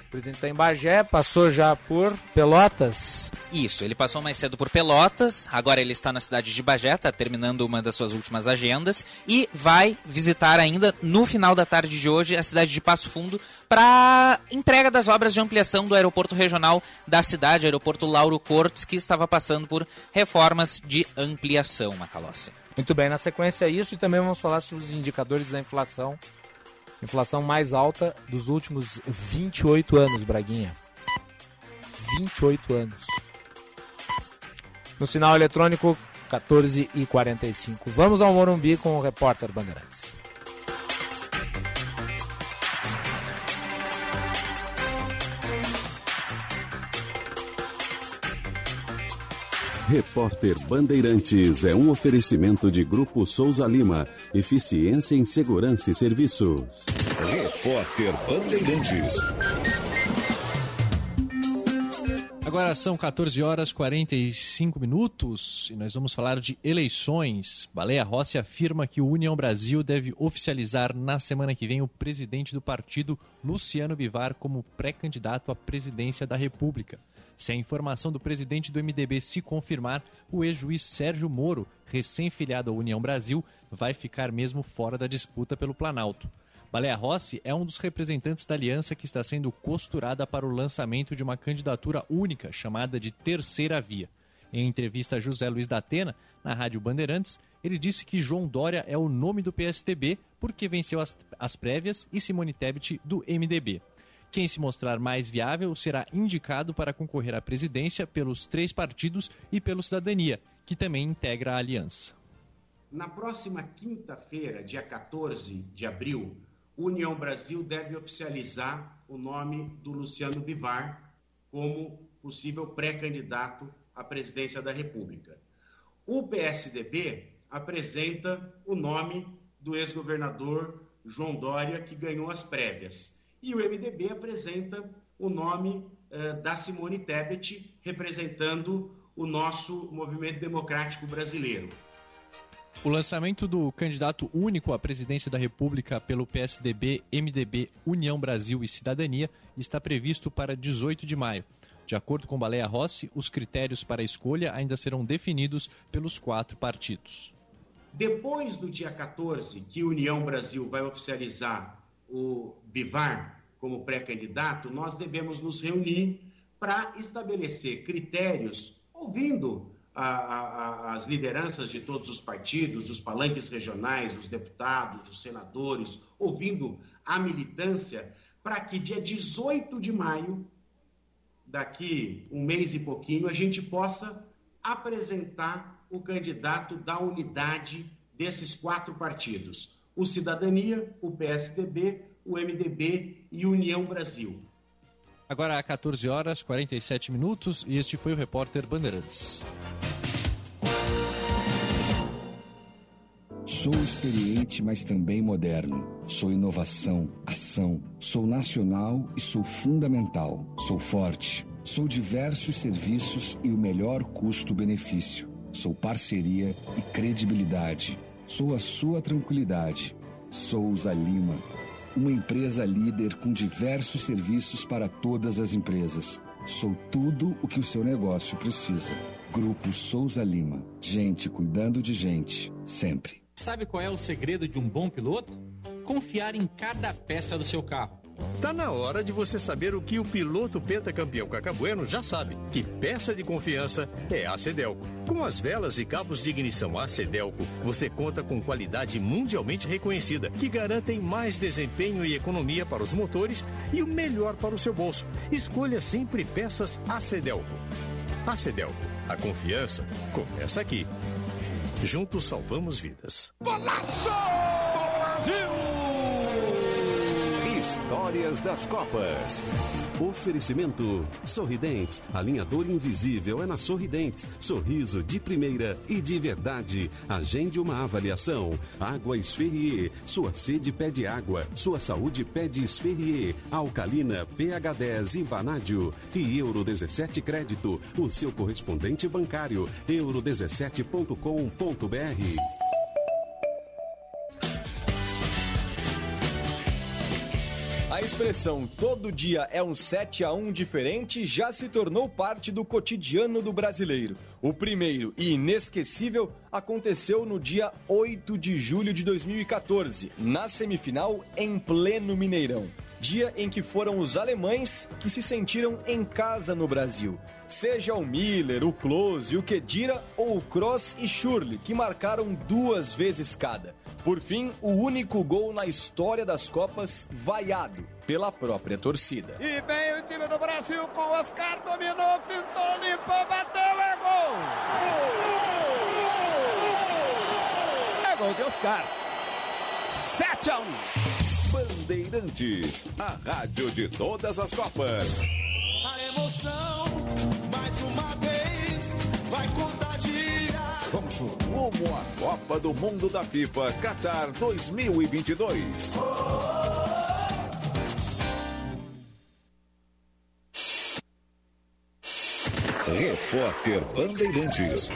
O presidente está em Bagé, passou já por Pelotas. Isso, ele passou mais cedo por Pelotas, agora ele está na cidade de Bagé, está terminando uma das suas últimas agendas e vai visitar ainda no final da tarde de hoje a cidade de Passo Fundo para entrega das obras de ampliação do aeroporto regional da cidade, aeroporto Lauro Cortes, que estava passando por reformas de ampliação, Macalossi. Muito bem, na sequência é isso e também vamos falar sobre os indicadores da inflação Inflação mais alta dos últimos 28 anos, Braguinha. 28 anos. No sinal eletrônico, 14 e 45. Vamos ao Morumbi com o repórter Bandeirantes. Repórter Bandeirantes é um oferecimento de Grupo Souza Lima. Eficiência em Segurança e Serviços. Repórter Bandeirantes. Agora são 14 horas 45 minutos e nós vamos falar de eleições. Baleia Rossi afirma que o União Brasil deve oficializar na semana que vem o presidente do partido, Luciano Bivar, como pré-candidato à presidência da República. Se a informação do presidente do MDB se confirmar, o ex-juiz Sérgio Moro, recém-filiado à União Brasil, vai ficar mesmo fora da disputa pelo Planalto. Baleia Rossi é um dos representantes da aliança que está sendo costurada para o lançamento de uma candidatura única chamada de Terceira Via. Em entrevista a José Luiz da Atena, na Rádio Bandeirantes, ele disse que João Dória é o nome do PSDB porque venceu as, as prévias e Simone Tebet do MDB. Quem se mostrar mais viável será indicado para concorrer à presidência pelos três partidos e pelo Cidadania, que também integra a aliança. Na próxima quinta-feira, dia 14 de abril, União Brasil deve oficializar o nome do Luciano Bivar como possível pré-candidato à presidência da República. O PSDB apresenta o nome do ex-governador João Dória, que ganhou as prévias E o MDB apresenta o nome uh, da Simone Tebet, representando o nosso movimento democrático brasileiro. O lançamento do candidato único à presidência da República pelo PSDB, MDB, União Brasil e Cidadania está previsto para 18 de maio. De acordo com Baleia Rossi, os critérios para a escolha ainda serão definidos pelos quatro partidos. Depois do dia 14, que União Brasil vai oficializar o Bivar como pré-candidato, nós devemos nos reunir para estabelecer critérios, ouvindo a, a, as lideranças de todos os partidos, os palanques regionais, os deputados, os senadores, ouvindo a militância, para que dia 18 de maio, daqui um mês e pouquinho, a gente possa apresentar o candidato da unidade desses quatro partidos: o Cidadania, o PSDB, o MDB e União Brasil. Agora, 14 horas 47 minutos, e este foi o repórter Bandeirantes. Sou experiente, mas também moderno. Sou inovação, ação. Sou nacional e sou fundamental. Sou forte. Sou diversos serviços e o melhor custo-benefício. Sou parceria e credibilidade. Sou a sua tranquilidade. Souza Lima. Uma empresa líder com diversos serviços para todas as empresas. Sou tudo o que o seu negócio precisa. Grupo Souza Lima. Gente cuidando de gente, sempre. Sabe qual é o segredo de um bom piloto? Confiar em cada peça do seu carro. Tá na hora de você saber o que o piloto pentacampeão Cacabueno já sabe: que peça de confiança é a Cedelco. Com as velas e cabos de ignição a Cedelco, você conta com qualidade mundialmente reconhecida, que garantem mais desempenho e economia para os motores e o melhor para o seu bolso. Escolha sempre peças a Cedelco. A Cedelco, a confiança começa aqui. Juntos salvamos vidas. Golaço! Brasil! Histórias das Copas. Oferecimento Sorridentes. Alinhador invisível é na Sorridentes. Sorriso de primeira e de verdade. Agende uma avaliação. Água Esferrier. Sua sede pede água. Sua saúde pede Esferrier. Alcalina, pH 10 e Vanádio. E Euro 17 Crédito. O seu correspondente bancário. euro17.com.br. expressão todo dia é um 7 a 1 diferente já se tornou parte do cotidiano do brasileiro. O primeiro e inesquecível aconteceu no dia 8 de julho de 2014, na semifinal em pleno Mineirão. Dia em que foram os alemães que se sentiram em casa no Brasil. Seja o Miller, o Klose, o Kedira ou o Cross e Schurli, que marcaram duas vezes cada. Por fim, o único gol na história das Copas vaiado pela própria torcida. E vem o time do Brasil com o Oscar, dominou, fintou, limpou, bateu, é gol! É gol de Oscar. 7 a 1. Bandeirantes, a rádio de todas as Copas. A emoção, mais uma vez, vai contagiar. Vamos rumo à Copa do Mundo da FIFA Qatar 2022. Repórter Bandeirantes.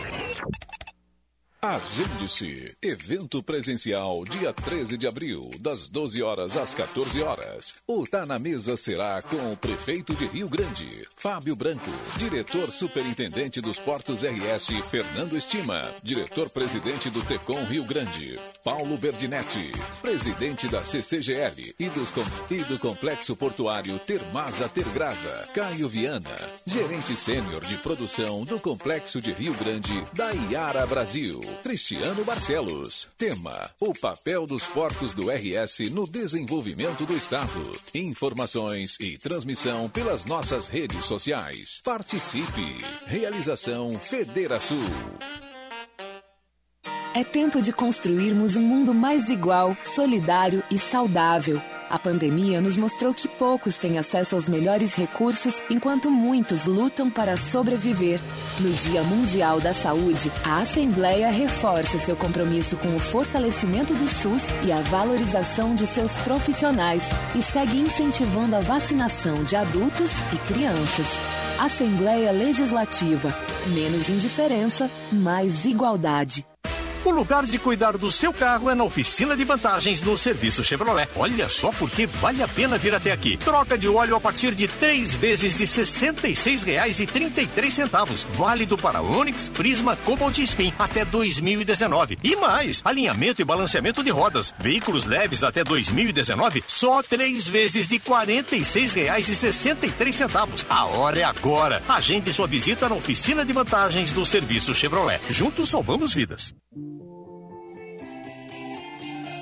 Agende-se. Evento presencial, dia 13 de abril, das 12 horas às 14 horas. O Tá na Mesa será com o prefeito de Rio Grande, Fábio Branco, diretor superintendente dos Portos RS, Fernando Estima, diretor-presidente do Tecom Rio Grande, Paulo Berdinetti, presidente da CCGL e, dos e do Complexo Portuário Termasa Tergrasa, Caio Viana, gerente sênior de produção do Complexo de Rio Grande, da Iara Brasil. Cristiano Barcelos. Tema: O papel dos portos do RS no desenvolvimento do Estado. Informações e transmissão pelas nossas redes sociais. Participe. Realização Federação. É tempo de construirmos um mundo mais igual, solidário e saudável. A pandemia nos mostrou que poucos têm acesso aos melhores recursos, enquanto muitos lutam para sobreviver. No Dia Mundial da Saúde, a Assembleia reforça seu compromisso com o fortalecimento do SUS e a valorização de seus profissionais e segue incentivando a vacinação de adultos e crianças. Assembleia Legislativa. Menos indiferença, mais igualdade. O lugar de cuidar do seu carro é na oficina de vantagens no serviço Chevrolet. Olha só porque vale a pena vir até aqui. Troca de óleo a partir de três vezes de R$ 66,33. Válido para Onix, Prisma, Cobalt e Spin até 2019. E mais, alinhamento e balanceamento de rodas. Veículos leves até 2019, só três vezes de R$ 46,63. A hora é agora. Agende sua visita na oficina de vantagens do serviço Chevrolet. Juntos salvamos vidas.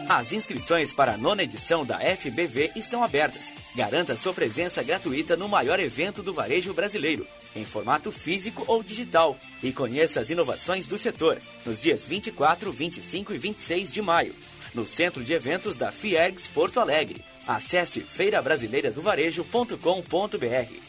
As inscrições para a nona edição da FBV estão abertas. Garanta sua presença gratuita no maior evento do varejo brasileiro, em formato físico ou digital. E conheça as inovações do setor, nos dias 24, 25 e 26 de maio, no Centro de Eventos da Fiergs Porto Alegre. Acesse feirabrasileiradovarejo.com.br.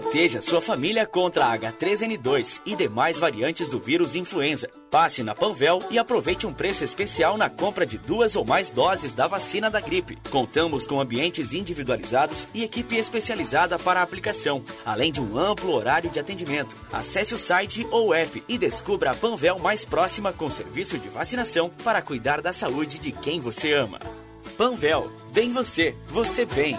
Proteja sua família contra a H3N2 e demais variantes do vírus influenza. Passe na Panvel e aproveite um preço especial na compra de duas ou mais doses da vacina da gripe. Contamos com ambientes individualizados e equipe especializada para a aplicação, além de um amplo horário de atendimento. Acesse o site ou app e descubra a Panvel mais próxima com serviço de vacinação para cuidar da saúde de quem você ama. Panvel, bem você, você bem.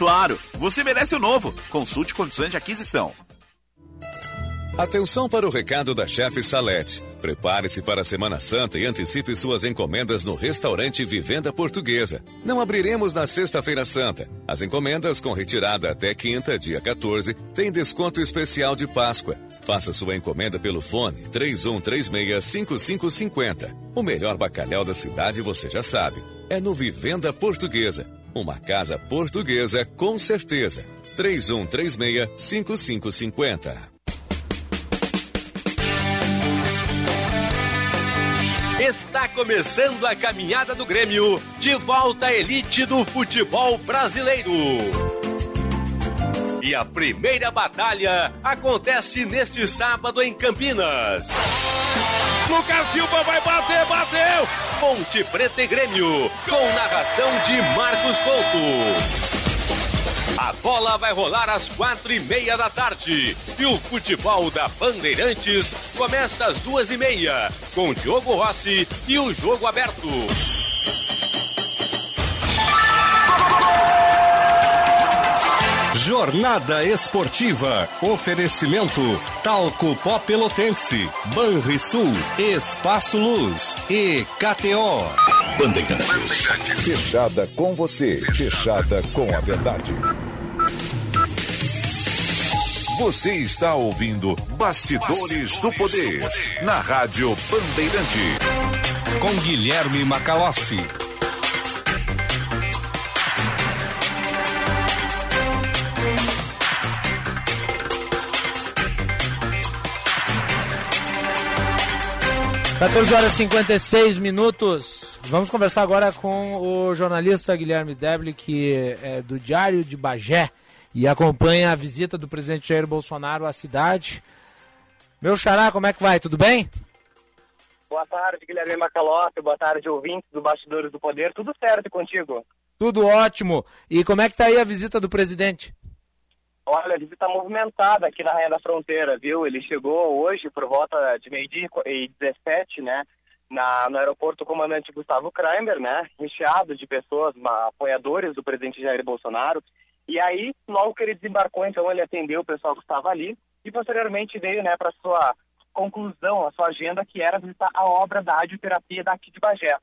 Claro, você merece o novo. Consulte condições de aquisição. Atenção para o recado da chefe Salete. Prepare-se para a Semana Santa e antecipe suas encomendas no restaurante Vivenda Portuguesa. Não abriremos na Sexta-feira Santa. As encomendas com retirada até quinta, dia 14, têm desconto especial de Páscoa. Faça sua encomenda pelo fone 3136-5550. O melhor bacalhau da cidade você já sabe. É no Vivenda Portuguesa. Uma casa portuguesa com certeza. 3136-5550. Está começando a caminhada do Grêmio de volta à elite do futebol brasileiro. E a primeira batalha acontece neste sábado em Campinas. Lucas Silva vai bater, bateu! Ponte Preta e Grêmio, com narração de Marcos Couto. A bola vai rolar às quatro e meia da tarde. E o futebol da Bandeirantes começa às duas e meia, com Diogo Rossi e o jogo aberto. Jornada Esportiva. Oferecimento Talco Pó Pelotense, Banrisul, Espaço Luz e KTO. Bandeirantes. Fechada com você. Fechada com a verdade. Você está ouvindo Bastidores, do, poder, na Rádio Bandeirante. Com Guilherme Macalossi. Quatorze horas e 56 minutos. Vamos conversar agora com o jornalista Guilherme Deble, que é do Diário de Bagé e acompanha a visita do presidente Jair Bolsonaro à cidade. Meu xará, como é que vai? Tudo bem? Boa tarde, Guilherme Macalossi. Boa tarde, ouvintes do Bastidores do Poder. Tudo certo contigo? Tudo ótimo. E como é que tá aí a visita do presidente? Olha, a visita movimentada aqui na Rainha da Fronteira, viu? Ele chegou hoje por volta de meio-dia e 17, né? Na, no aeroporto comandante Gustavo Kramer, né? Recheado de pessoas, apoiadores do presidente Jair Bolsonaro. E aí, logo que ele desembarcou, então ele atendeu o pessoal que estava ali e posteriormente veio, né, para sua conclusão, a sua agenda, que era visitar a obra da radioterapia daqui de Bagé.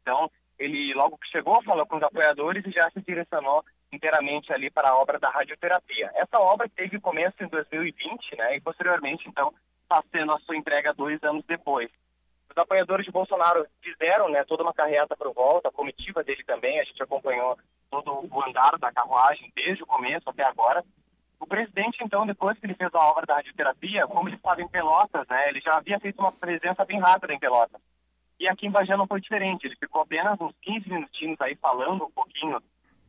Então, ele logo que chegou, falou com os apoiadores e já se direcionou inteiramente ali para a obra da radioterapia. Essa obra teve começo em 2020, né, e posteriormente, então, está sendo a sua entrega dois anos depois. Os apoiadores de Bolsonaro fizeram, né, toda uma carreata por volta, a comitiva dele também, a gente acompanhou todo o andar da carruagem desde o começo até agora. O presidente, então, depois que ele fez a obra da radioterapia, como ele estava em Pelotas, né, ele já havia feito uma presença bem rápida em Pelotas. E aqui em Bagé não foi diferente, ele ficou apenas uns 15 minutinhos aí falando um pouquinho,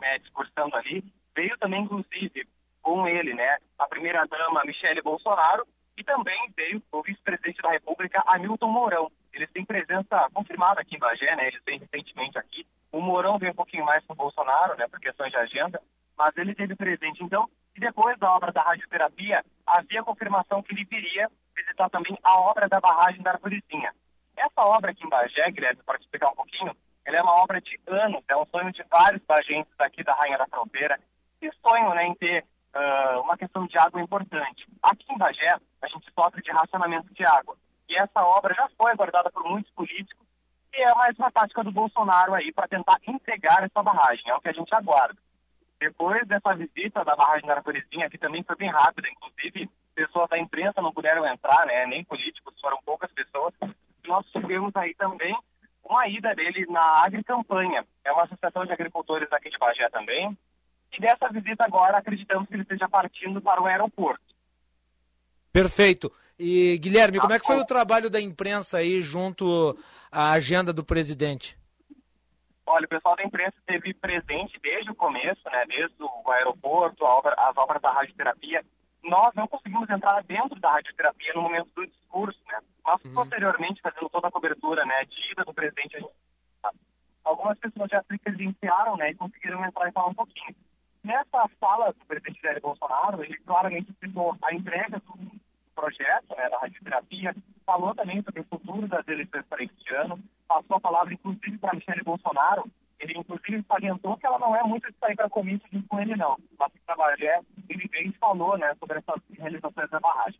né, discursando ali. Veio também, inclusive, com ele, né, a primeira-dama Michele Bolsonaro e também veio o vice-presidente da República, Hamilton Mourão. Eles têm presença confirmada aqui em Bagé, né, eles vêm recentemente aqui. O Mourão veio um pouquinho mais com o Bolsonaro, né, por questões de agenda, mas ele teve presente. Então, e depois da obra da radioterapia, havia confirmação que ele viria visitar também a obra da barragem da Arvorezinha. Essa obra aqui em Bagé, Guilherme, para te explicar um pouquinho, ela é uma obra de anos, é um sonho de vários bagenses aqui da Rainha da Fronteira, e sonho né, em ter ah, uma questão de água importante. Aqui em Bagé, a gente sofre de racionamento de água, e essa obra já foi aguardada por muitos políticos, e é mais uma tática do Bolsonaro aí para tentar entregar essa barragem, é o que a gente aguarda. Depois dessa visita da barragem da Arvorezinha, que também foi bem rápida, inclusive pessoas da imprensa não puderam entrar, né, nem políticos, foram poucas pessoas, nós tivemos aí também uma ida dele na Agricampanha, é uma associação de agricultores aqui de Bagé também, e dessa visita agora acreditamos que ele esteja partindo para o aeroporto. Perfeito. E Guilherme, como é que foi o trabalho da imprensa aí junto à agenda do presidente? Olha, o pessoal da imprensa esteve presente desde o começo, né, desde o aeroporto, obra- as obras da radioterapia. Nós não conseguimos entrar dentro da radioterapia no momento do discurso, né, mas posteriormente, fazendo toda a cobertura né, de ida do presidente, gente algumas pessoas já se credenciaram né, e conseguiram entrar e falar um pouquinho. Nessa fala do presidente Jair Bolsonaro, ele claramente explicou a entrega do projeto né, da radioterapia, falou também sobre o futuro das eleições para este ano, passou a palavra inclusive para Michele Bolsonaro, ele inclusive salientou que ela não é muito de sair para comício junto com ele não, mas que Bagé ele e falou né, sobre essas realizações da barragem.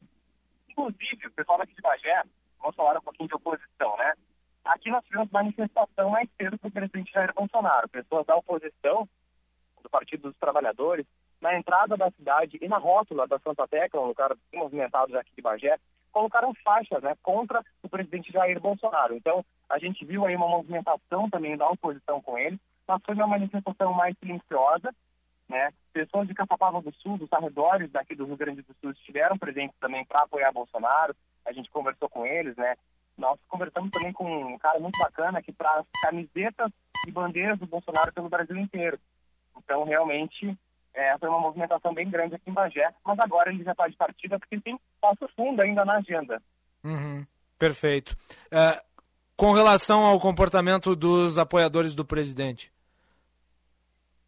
Inclusive, o pessoal daqui de Bagé, vamos falar um pouquinho de oposição, né? Aqui nós tivemos manifestação mais cedo para o presidente Jair Bolsonaro. Pessoas da oposição, do Partido dos Trabalhadores, na entrada da cidade e na rótula da Santa Tecla, um lugar movimentado aqui de Bagé, colocaram faixas né, contra o presidente Jair Bolsonaro. Então, a gente viu aí uma movimentação também da oposição com ele, mas foi uma manifestação mais silenciosa, né? Pessoas de Caçapava do Sul, dos arredores daqui do Rio Grande do Sul, estiveram presentes também para apoiar Bolsonaro. A gente conversou com eles, né? Nós conversamos também com um cara muito bacana que traz camisetas e bandeiras do Bolsonaro pelo Brasil inteiro. Então, realmente, é, foi uma movimentação bem grande aqui em Bagé, mas agora ele já está de partida porque tem passo fundo ainda na agenda. Uhum, perfeito. É, com relação ao comportamento dos apoiadores do presidente.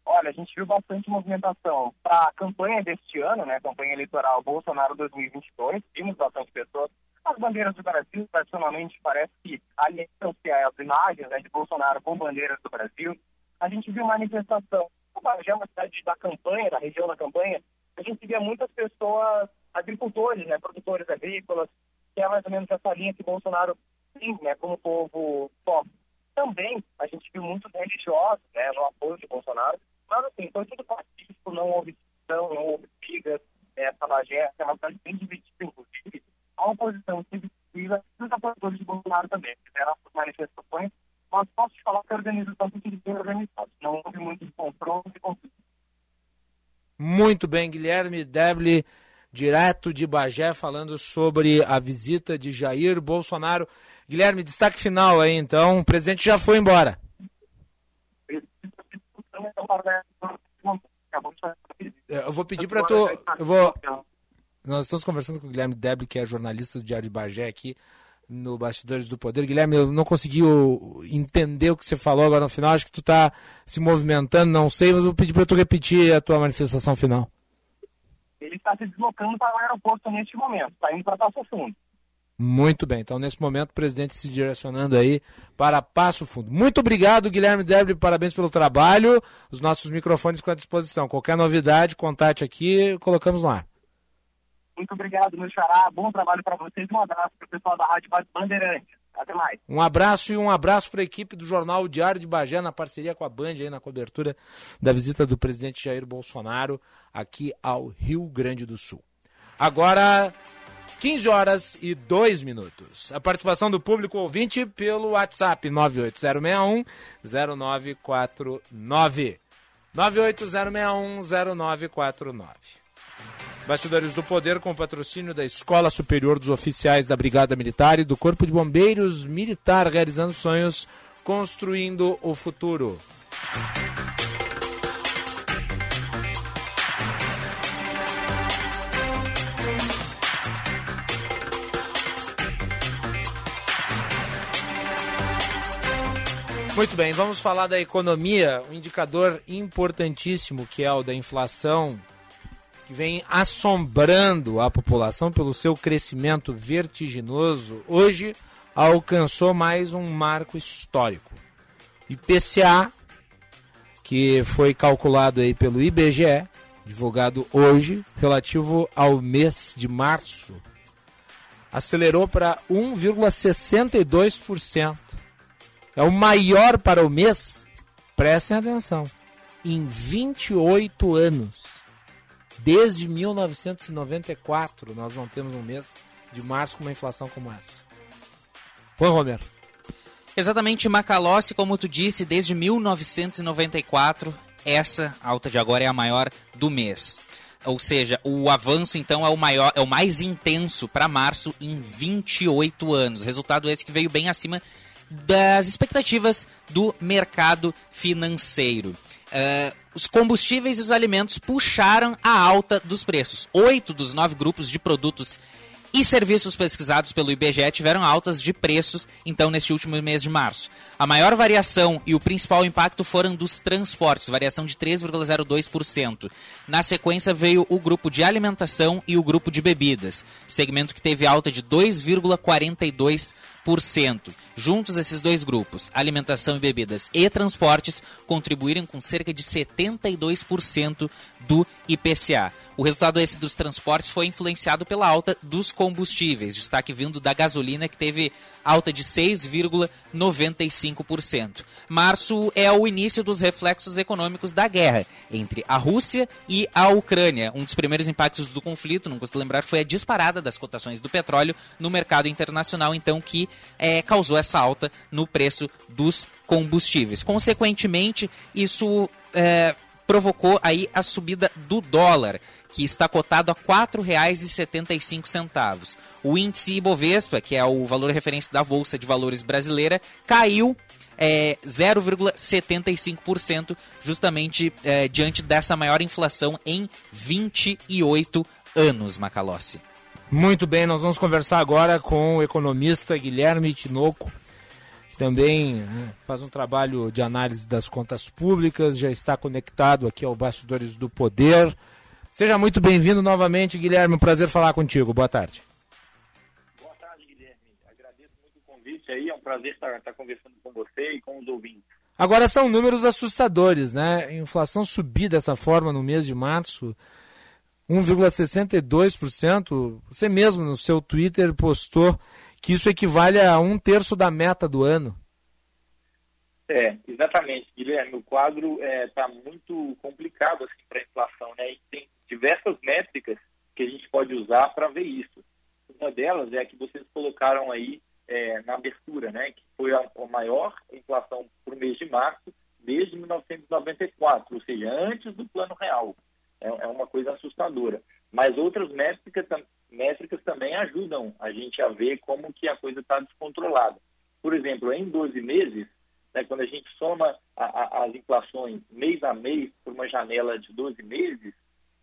Olha, a gente viu bastante movimentação para a campanha deste ano, né, campanha eleitoral Bolsonaro 2022, vimos bastante pessoas. As bandeiras do Brasil, tradicionalmente, parece que aliançam-se às imagens né, de Bolsonaro com bandeiras do Brasil. A gente viu manifestação. O Bagé é uma cidade da campanha, da região da campanha. A gente via muitas pessoas, agricultores, né, produtores agrícolas, que é mais ou menos essa linha que Bolsonaro tem, né, como povo forte. Também a gente viu muitos religiosos, né, no apoio de Bolsonaro. Mas assim, foi tudo pacífico, não houve discussão, não houve brigas. É, essa é uma cidade bem dividida, inclusive. A oposição esteve dividida e os apoiadores de Bolsonaro também fizeram as manifestações. Mas posso te falar que a organização tem sido bem organizada. Não houve muitos confrontos e conflitos. Muito bem, Guilherme Deble, direto de Bagé, falando sobre a visita de Jair Bolsonaro. Guilherme, destaque final aí então. O presidente já foi embora. É, Eu vou pedir para tu. Eu vou, nós estamos conversando com o Guilherme Deble, que é jornalista do Diário de Bagé aqui no Bastidores do Poder. Guilherme, eu não consegui entender o que você falou agora no final, acho que tu está se movimentando, não sei, mas vou pedir para tu repetir a tua manifestação final. Ele está se deslocando para o aeroporto neste momento, está indo para Passo Fundo. Muito bem, então nesse momento o presidente se direcionando aí para Passo Fundo. Muito obrigado, Guilherme Deble, parabéns pelo trabalho. Os nossos microfones estão à disposição. Qualquer novidade, contate aqui, colocamos no ar. Muito obrigado, meu xará. Bom trabalho para vocês. Um abraço para o pessoal da Rádio Bandeirantes. Até mais. Um abraço e um abraço para a equipe do Jornal Diário de Bagé, na parceria com a Band, aí na cobertura da visita do presidente Jair Bolsonaro aqui ao Rio Grande do Sul. Agora, 15 horas e 2 minutos. A participação do público ouvinte pelo WhatsApp 98061 0949. 98061 0949. Bastidores do Poder com patrocínio da Escola Superior dos Oficiais da Brigada Militar e do Corpo de Bombeiros Militar, realizando sonhos, construindo o futuro. Muito bem, vamos falar da economia, um indicador importantíssimo que é o da inflação que vem assombrando a população pelo seu crescimento vertiginoso, hoje alcançou mais um marco histórico. IPCA, que foi calculado aí pelo IBGE, divulgado hoje, relativo ao mês de março, acelerou para 1,62%. É o maior para o mês, prestem atenção, em 28 anos. Desde 1994 nós não temos um mês de março com uma inflação como essa. Põe, Romero. Exatamente, Macalossi, como tu disse, desde 1994, essa alta de agora é a maior do mês. Ou seja, o avanço então é o maior, é o mais intenso para março em 28 anos. Resultado esse que veio bem acima das expectativas do mercado financeiro. Uh, os combustíveis e os alimentos puxaram a alta dos preços. Oito dos nove grupos de produtos e serviços pesquisados pelo IBGE tiveram altas de preços, então, neste último mês de março. A maior variação e o principal impacto foram dos transportes, variação de 3,02%. Na sequência veio o grupo de alimentação e o grupo de bebidas, segmento que teve alta de 2,42%. Juntos, esses dois grupos, alimentação e bebidas e transportes, contribuíram com cerca de 72% do IPCA. O resultado esse dos transportes foi influenciado pela alta dos combustíveis, destaque vindo da gasolina que teve alta de 6,95%. Março é o início dos reflexos econômicos da guerra entre a Rússia e a Ucrânia. Um dos primeiros impactos do conflito, não custa lembrar, foi a disparada das cotações do petróleo no mercado internacional, então que é, causou essa alta no preço dos combustíveis. Consequentemente, isso é, provocou aí a subida do dólar, que está cotado a R$ 4,75. O índice Ibovespa, que é o valor referência da Bolsa de Valores brasileira, caiu é, 0,75%, justamente é, diante dessa maior inflação em 28 anos, Macalossi. Muito bem, nós vamos conversar agora com o economista Guilherme Tinoco também né, faz um trabalho de análise das contas públicas, já está conectado aqui ao Bastidores do Poder. Seja muito bem-vindo novamente, Guilherme. Um prazer falar contigo. Boa tarde. Boa tarde, Guilherme. Agradeço muito o convite aí. É um prazer estar, estar conversando com você e com os ouvintes. Agora são números assustadores, né? A inflação subir dessa forma no mês de março, 1,62%. Você mesmo no seu Twitter postou que isso equivale a um terço da meta do ano. É, exatamente, Guilherme. O quadro está é, tá muito complicado assim, para a inflação, né? E tem diversas métricas que a gente pode usar para ver isso. Uma delas é a que vocês colocaram aí é, na abertura, né? Que foi a, a maior inflação o mês de março desde 1994, ou seja, antes do plano real. É, é uma coisa assustadora. Mas outras métricas, métricas também ajudam a gente a ver como que a coisa está descontrolada. Por exemplo, em 12 meses, né, quando a gente soma a, a, as inflações mês a mês por uma janela de 12 meses,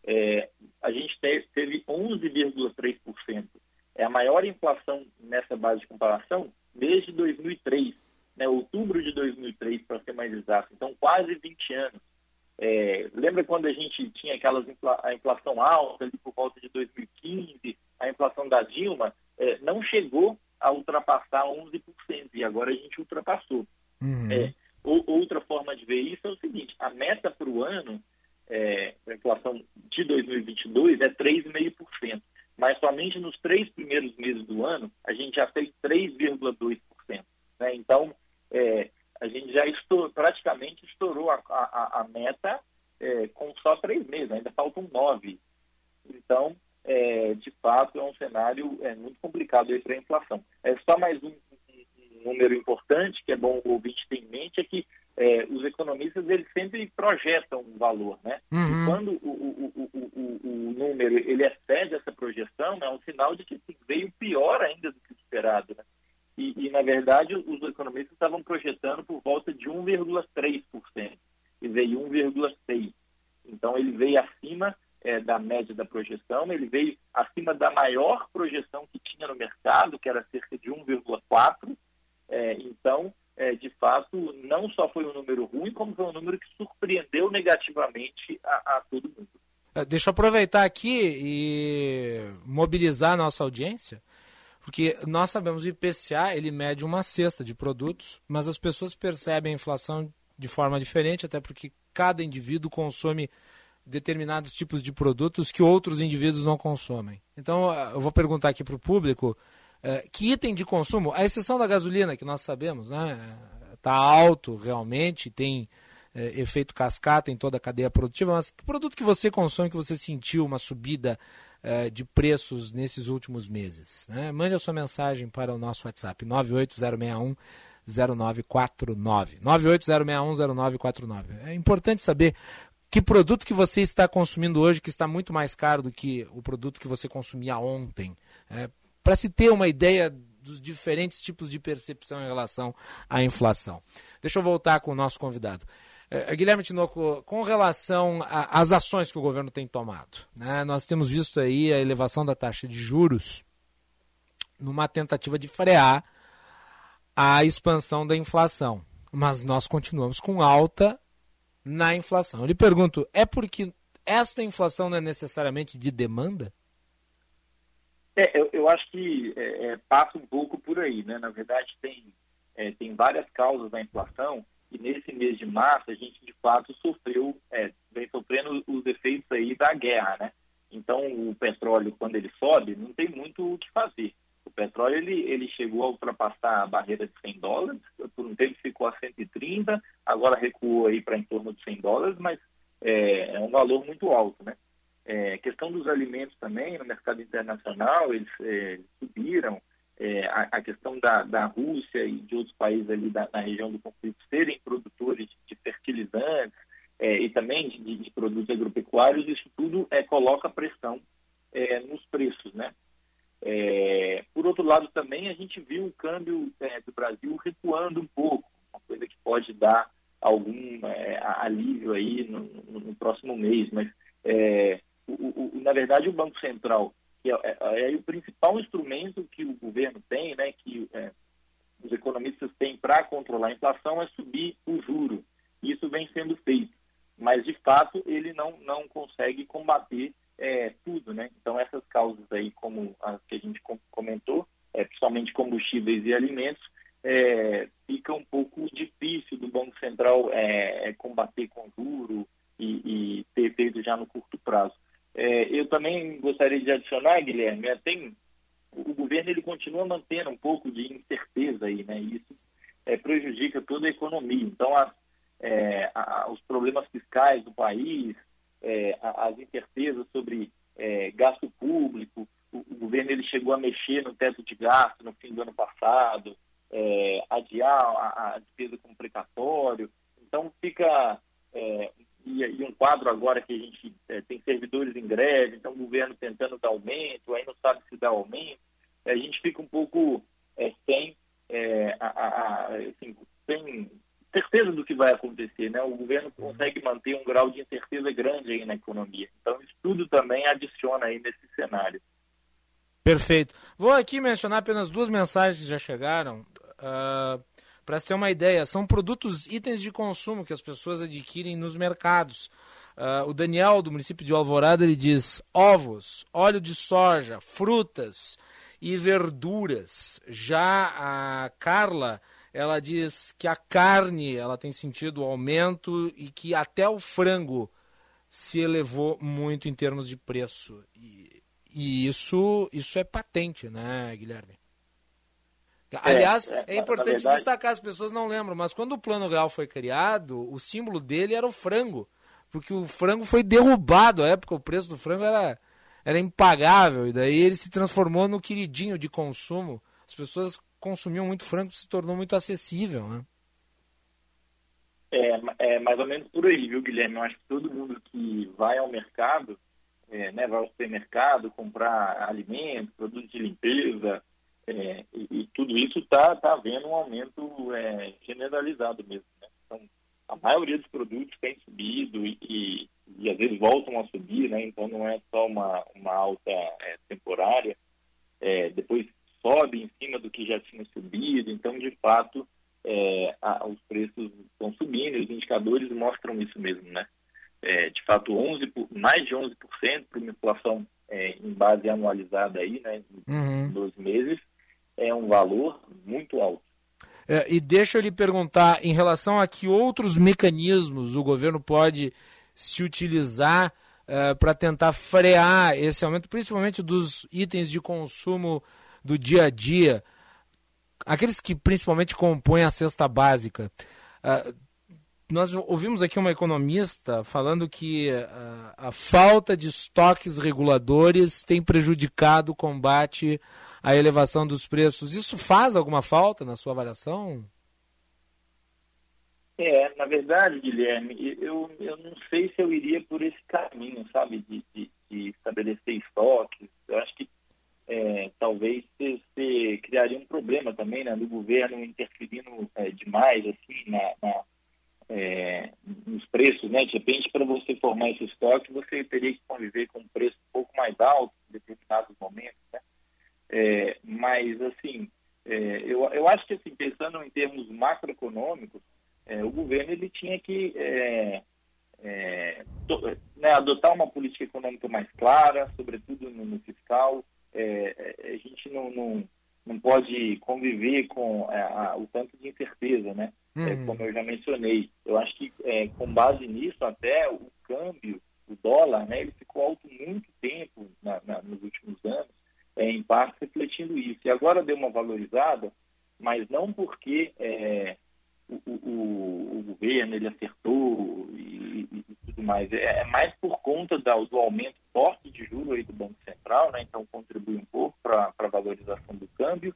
é, a gente te- teve 11,3%. É a maior inflação nessa base de comparação desde 2003, né, outubro de 2003, para ser mais exato. Então, quase 20 anos. É, lembra quando a gente tinha aquelas infla, a inflação alta ali por volta de 2015, a inflação da Dilma é, não chegou a ultrapassar 11% e agora a gente ultrapassou. É, ou- outra forma de ver isso é o seguinte: a meta para o ano, é, a inflação de 2022 é 3,5%, mas somente nos três primeiros meses do ano a gente já fez 3,2%. Né? Então, é, a gente já estou, praticamente estourou a, a- a meta é, com só três meses, ainda faltam nove. Então, é, de fato, é um cenário é, muito complicado aí para a inflação. É só mais um, um número importante que é bom o ouvinte ter em mente é que é, os economistas eles sempre projetam um valor, né? Uhum. E quando o, o, o, o, número ele excede essa projeção, é um sinal de que assim, veio pior ainda do que esperado, né? E, e, na verdade, os economistas estavam projetando por volta de 1,3%, e veio 1,6%. Então, ele veio acima eh, da média da projeção, ele veio acima da maior projeção que tinha no mercado, que era cerca de 1,4%. Eh, então, eh, de fato, não só foi um número ruim, como foi um número que surpreendeu negativamente a, a todo mundo. É, Deixa eu aproveitar aqui e mobilizar a nossa audiência, porque nós sabemos que o IPCA ele mede uma cesta de produtos, mas as pessoas percebem a inflação de forma diferente, até porque cada indivíduo consome determinados tipos de produtos que outros indivíduos não consomem. Então, ah, eu vou perguntar aqui para o público eh, que item de consumo, à exceção da gasolina, que nós sabemos, né, está alto realmente, tem eh, efeito cascata em toda a cadeia produtiva, mas que produto que você consome que você sentiu uma subida eh, de preços nesses últimos meses? né? Mande a sua mensagem para o nosso WhatsApp 98061 0949. 98061 0949. É importante saber que produto que você está consumindo hoje que está muito mais caro do que o produto que você consumia ontem. É, para se ter uma ideia dos diferentes tipos de percepção em relação à inflação. Deixa eu voltar com o nosso convidado. Eh, Guilherme Tinoco, com relação às ações que o governo tem tomado, né, nós temos visto aí a elevação da taxa de juros numa tentativa de frear a expansão da inflação. Mas nós continuamos com alta na inflação. Eu lhe pergunto, é porque esta inflação não é necessariamente de demanda? É, eu, eu acho que é, é, passa um pouco por aí, né? Na verdade, tem, é, tem várias causas da inflação nesse mês de março a gente, de fato, sofreu, é, vem sofrendo os efeitos aí da guerra, né? Então, o petróleo, quando ele sobe, não tem muito o que fazer. O petróleo, ele, ele chegou a ultrapassar a barreira de 100 dólares, por um tempo ficou a 130, agora recuou aí para em torno de 100 dólares, mas é, é um valor muito alto, né? É, questão dos alimentos também, no mercado internacional, eles é, subiram. É, a, a questão da, da Rússia e de outros países ali da, na região do conflito serem produtores de fertilizantes é, e também de, de produtos agropecuários, isso tudo é, coloca pressão é, nos preços, né? É, por outro lado, também a gente viu o câmbio é, do Brasil recuando um pouco, uma coisa que pode dar algum é, alívio aí no, no, no próximo mês, mas o, o, na verdade o Banco Central, que é, é, é, o principal instrumento que o governo tem, né, que é, os economistas têm para controlar a inflação, é subir o juro. Isso vem sendo feito, mas de fato ele não, não consegue combater é, tudo, né? Então essas causas aí, como as que a gente comentou, é, principalmente combustíveis e alimentos, é, fica um pouco difícil do Banco Central é, combater com juro e, e, ter feito já no curto prazo. É, eu também gostaria de adicionar, Guilherme, é, tem, o governo ele continua mantendo um pouco de incerteza aí, né? Isso é, prejudica toda a economia. Então, a, a, os problemas fiscais do país, é, as incertezas sobre é, gasto público. O, o, governo ele chegou a mexer no teto de gasto no fim do ano passado, é, adiar a, a, despesa como precatório. Então fica e, e, um quadro agora que a gente tem servidores em greve, então o governo tentando dar aumento, aí não sabe se dá aumento. A gente fica um pouco sem, a, assim, sem certeza do que vai acontecer, né? O governo consegue manter um grau de incerteza grande aí na economia. Então, isso tudo também adiciona aí nesse cenário. Perfeito. Vou aqui mencionar apenas duas mensagens que já chegaram. Uh, Para ter uma ideia, são produtos, itens de consumo que as pessoas adquirem nos mercados. Uh, o Daniel, do município de Alvorada, ele diz ovos, óleo de soja, frutas e verduras. Já a Carla, ela diz que a carne ela tem sentido aumento e que até o frango se elevou muito em termos de preço. E, e isso, isso é patente, né, Guilherme? Aliás, é, é, é importante verdade... destacar, as pessoas não lembram, mas quando o Plano Real foi criado, o símbolo dele era o frango porque o frango foi derrubado à época, o preço do frango era, era impagável, e daí ele se transformou no queridinho de consumo. As pessoas consumiam muito frango, se tornou muito acessível, né? É, é mais ou menos por aí, viu, Guilherme? Eu acho que todo mundo que vai ao mercado, é, né, vai ao supermercado comprar alimentos, produtos de limpeza, é, e, e, tudo isso está tá havendo um aumento é, generalizado mesmo. Né? Então, a maioria dos produtos tem subido e, e, e, às vezes voltam a subir, né? Então não é só uma, uma alta é, temporária, é, depois sobe em cima do que já tinha subido, então de fato é, a, os preços estão subindo, os indicadores mostram isso mesmo, né? É, de fato 11 por, mais de 11% para uma inflação em base anualizada aí, né, em uhum. 12 meses, é um valor muito alto. É, e deixa eu lhe perguntar, em relação a que outros mecanismos o governo pode se utilizar é, para tentar frear esse aumento, principalmente dos itens de consumo do dia a dia, aqueles que principalmente compõem a cesta básica. É, nós ouvimos aqui uma economista falando que uh, a falta de estoques reguladores tem prejudicado o combate à elevação dos preços. Isso faz alguma falta na sua avaliação? É, na verdade, Guilherme, eu, eu não sei se eu iria por esse caminho, sabe, de, de, de estabelecer estoques. Eu acho que é, talvez você, criaria um problema também, né, do governo interferindo é, demais, assim, na, na é, nos preços, né? De repente, para você formar esse estoque, você teria que conviver com um preço um pouco mais alto em determinados momentos, né? É, mas, assim, é, eu, eu acho que, assim, pensando em termos macroeconômicos, é, o governo ele tinha que é, é, to, né, adotar uma política econômica mais clara, sobretudo no, no fiscal. a gente não, não, não pode conviver com a, o tanto de incerteza, né? uhum. é, como eu já mencionei. Eu acho que é, com base nisso até o câmbio, o dólar, né, ele ficou alto muito tempo na, na, nos últimos anos, parte refletindo isso. E agora deu uma valorizada, mas não porque é, o, o, o, governo ele acertou e, e, tudo mais. É, é, mais por conta da, do aumento forte de juros aí do Banco Central, né, então contribui um pouco para a valorização do câmbio.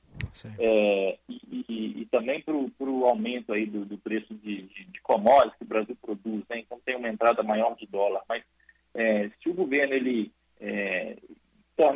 É, e, e, e, também para o aumento aí do, do preço de, de, de, commodities que o Brasil produz, né? então tem uma entrada maior de dólar. Mas é, se o governo ele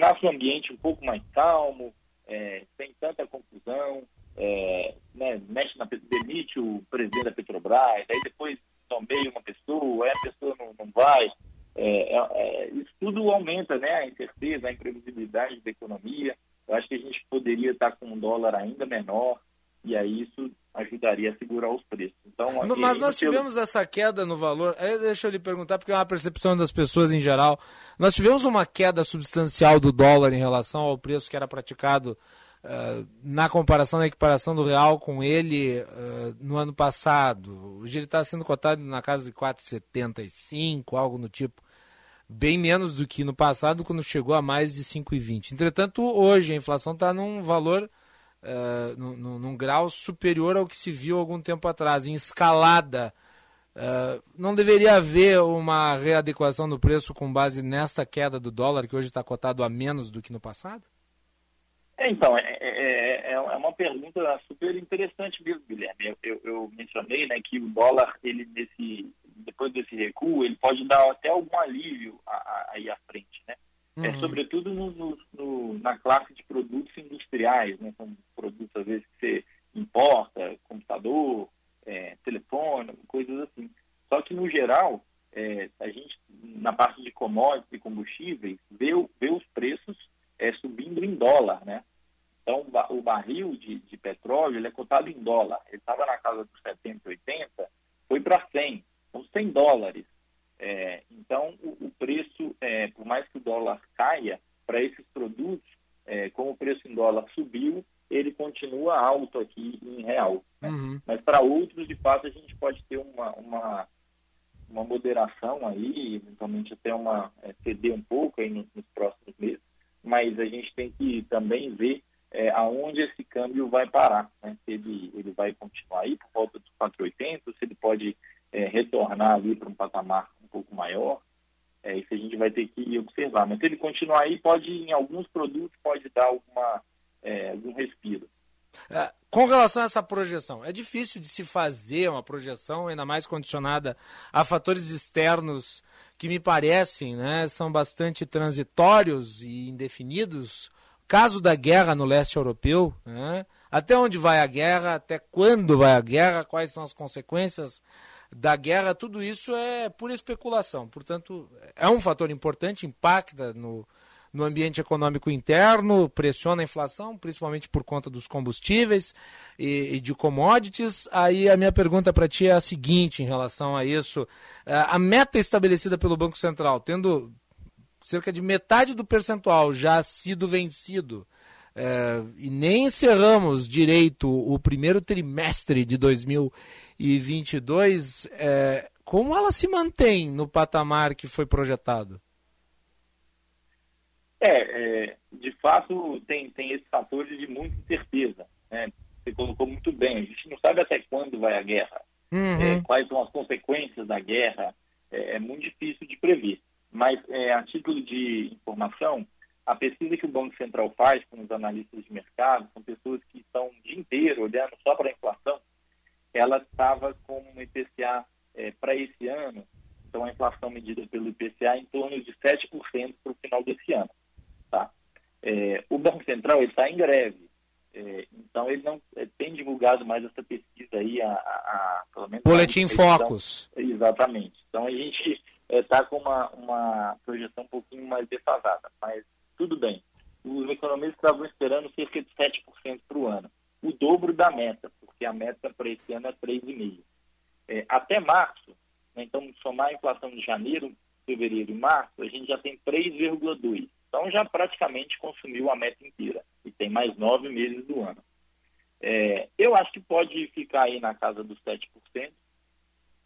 tornasse o ambiente um pouco mais calmo, é, sem tanta confusão, é, né, mexe na, demite o presidente da Petrobras, aí depois nomeia uma pessoa, aí a pessoa não, não vai, é, é, isso tudo aumenta né, a incerteza, a imprevisibilidade da economia. Eu acho que a gente poderia estar com um dólar ainda menor e aí isso ajudaria a segurar os preços. Então, Mas nós tivemos eu... essa queda no valor. Deixa eu lhe perguntar, porque é uma percepção das pessoas em geral. Nós tivemos uma queda substancial do dólar em relação ao preço que era praticado uh, na comparação, na equiparação do real com ele uh, no ano passado. Hoje ele está sendo cotado na casa de 4,75, algo no tipo bem menos do que no passado, quando chegou a mais de 5,20. Entretanto, hoje a inflação está num valor, uh, num, num, grau superior ao que se viu algum tempo atrás, em escalada. Uh, não deveria haver uma readequação do preço com base nesta queda do dólar, que hoje está cotado a menos do que no passado? É, então, é, é, é, uma pergunta super interessante mesmo, Guilherme. Eu, eu, eu mencionei né, que o dólar, ele nesse depois desse recuo, ele pode dar até algum alívio aí à frente, né? É, uhum. É, sobretudo no, no, no, na classe de produtos industriais, né? São produtos, às vezes, que você importa, computador, é, telefone, coisas assim. Só que, no geral, é, a gente, na parte de commodities e combustíveis, vê, vê os preços é, subindo em dólar, né? Então, o barril de, de petróleo ele é cotado em dólar. Ele estava na casa dos 70, 80, foi para 100. Então, 100 dólares. É, então, o, o preço, é, por mais que o dólar caia, para esses produtos, é, como o preço em dólar subiu, ele continua alto aqui em real. Né? Uhum. Mas para outros, de fato, a gente pode ter uma, uma, uma moderação aí, eventualmente até uma é, ceder um pouco aí nos, nos, próximos meses, mas a gente tem que também ver é, aonde esse câmbio vai parar, né? se ele, ele vai continuar aí por volta dos 4,80, se ele pode é, retornar ali para um patamar um pouco maior, é isso a gente vai ter que observar. Mas se ele continuar aí, pode, em alguns produtos, pode dar alguma, é, algum respiro. É, com relação a essa projeção, é difícil de se fazer uma projeção, ainda mais condicionada a fatores externos que me parecem né, são bastante transitórios e indefinidos. Caso da guerra no leste europeu, né, até onde vai a guerra, até quando vai a guerra, quais são as consequências da guerra, tudo isso é pura especulação. Portanto, é um fator importante, impacta no, no ambiente econômico interno, pressiona a inflação, principalmente por conta dos combustíveis e, e de commodities. Aí a minha pergunta para ti é a seguinte em relação a isso. É, a meta estabelecida pelo Banco Central, tendo cerca de metade do percentual já sido vencido, é, e nem encerramos direito o primeiro trimestre de 2022, é, como ela se mantém no patamar que foi projetado? É, é de fato, tem, tem esse fator de muita incerteza. Né? Você colocou muito bem, a gente não sabe até quando vai a guerra, uhum. É, quais são as consequências da guerra, é, é muito difícil de prever. Mas, é, a título de informação, a pesquisa que o Banco Central faz com os analistas de mercado, são pessoas que estão o dia inteiro olhando só para a inflação, ela estava com um IPCA é, para esse ano, então a inflação medida pelo IPCA em torno de 7% para o final desse ano. Tá? É, o Banco Central está em greve, é, então ele não é, tem divulgado mais essa pesquisa aí, a, a, a pelo menos... Boletim Focus. Exatamente. Então a gente está é, com uma, uma projeção um pouquinho mais defasada, mas tudo bem. Os economistas estavam esperando cerca de 7% para o ano. O dobro da meta, porque a meta para esse ano é 3,5%. É, até março, né, então somar a inflação de janeiro, fevereiro e março, a gente já tem 3,2%. Então já praticamente consumiu a meta inteira. E tem mais nove meses do ano. É, eu acho que pode ficar aí na casa dos 7%.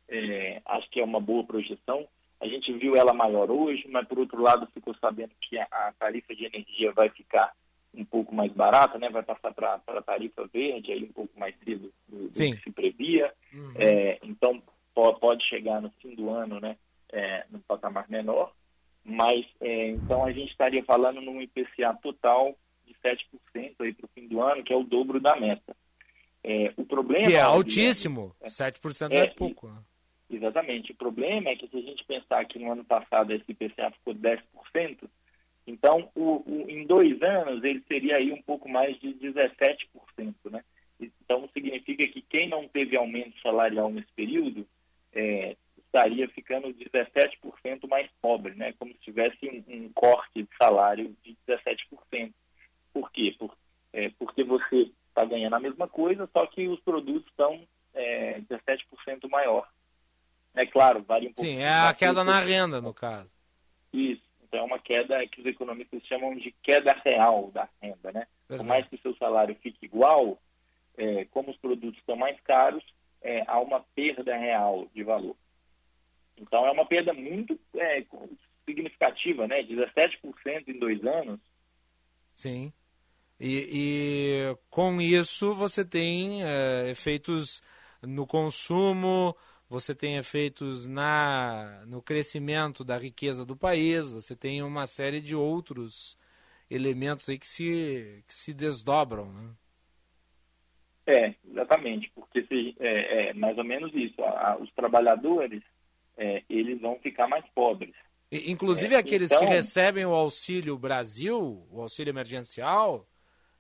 É, acho que é uma boa projeção. A gente viu ela maior hoje, mas por outro lado ficou sabendo que a, tarifa de energia vai ficar um pouco mais barata, né? vai passar para a tarifa verde, aí um pouco mais cedo do, do que se previa. Uhum. É, então pode chegar no fim do ano né? É, no patamar menor, mas é, então a gente estaria falando num IPCA total de 7% para o fim do ano, que é o dobro da meta. É, o problema que é altíssimo, é, 7% é, é pouco. Né? Exatamente. O problema é que se a gente pensar que no ano passado esse IPCA ficou 10%, então o, o, em dois anos ele seria aí um pouco mais de 17%, né? Então significa que quem não teve aumento salarial nesse período é, estaria ficando 17% mais pobre, né? Como se tivesse um, um corte de salário de 17%. Por quê? Por, é, porque você está ganhando a mesma coisa, só que os produtos estão é, 17% maior. É claro, varia um pouco. Sim, é a queda na renda, no caso. Isso. Então é uma queda que os economistas chamam de queda real da renda, né? Verdade. Por mais que o seu salário fique igual, é, como os produtos estão mais caros, é, há uma perda real de valor. Então é uma perda muito é, significativa, né? 17% em dois anos. Sim. E, e com isso você tem é, efeitos no consumo, você tem efeitos na, no crescimento da riqueza do país, você tem uma série de outros elementos aí que se, que se desdobram, né? É, exatamente, porque se, é, é, mais ou menos isso. A, a, os trabalhadores, é, eles vão ficar mais pobres. E, inclusive é, aqueles então... que recebem o Auxílio Brasil, o auxílio emergencial,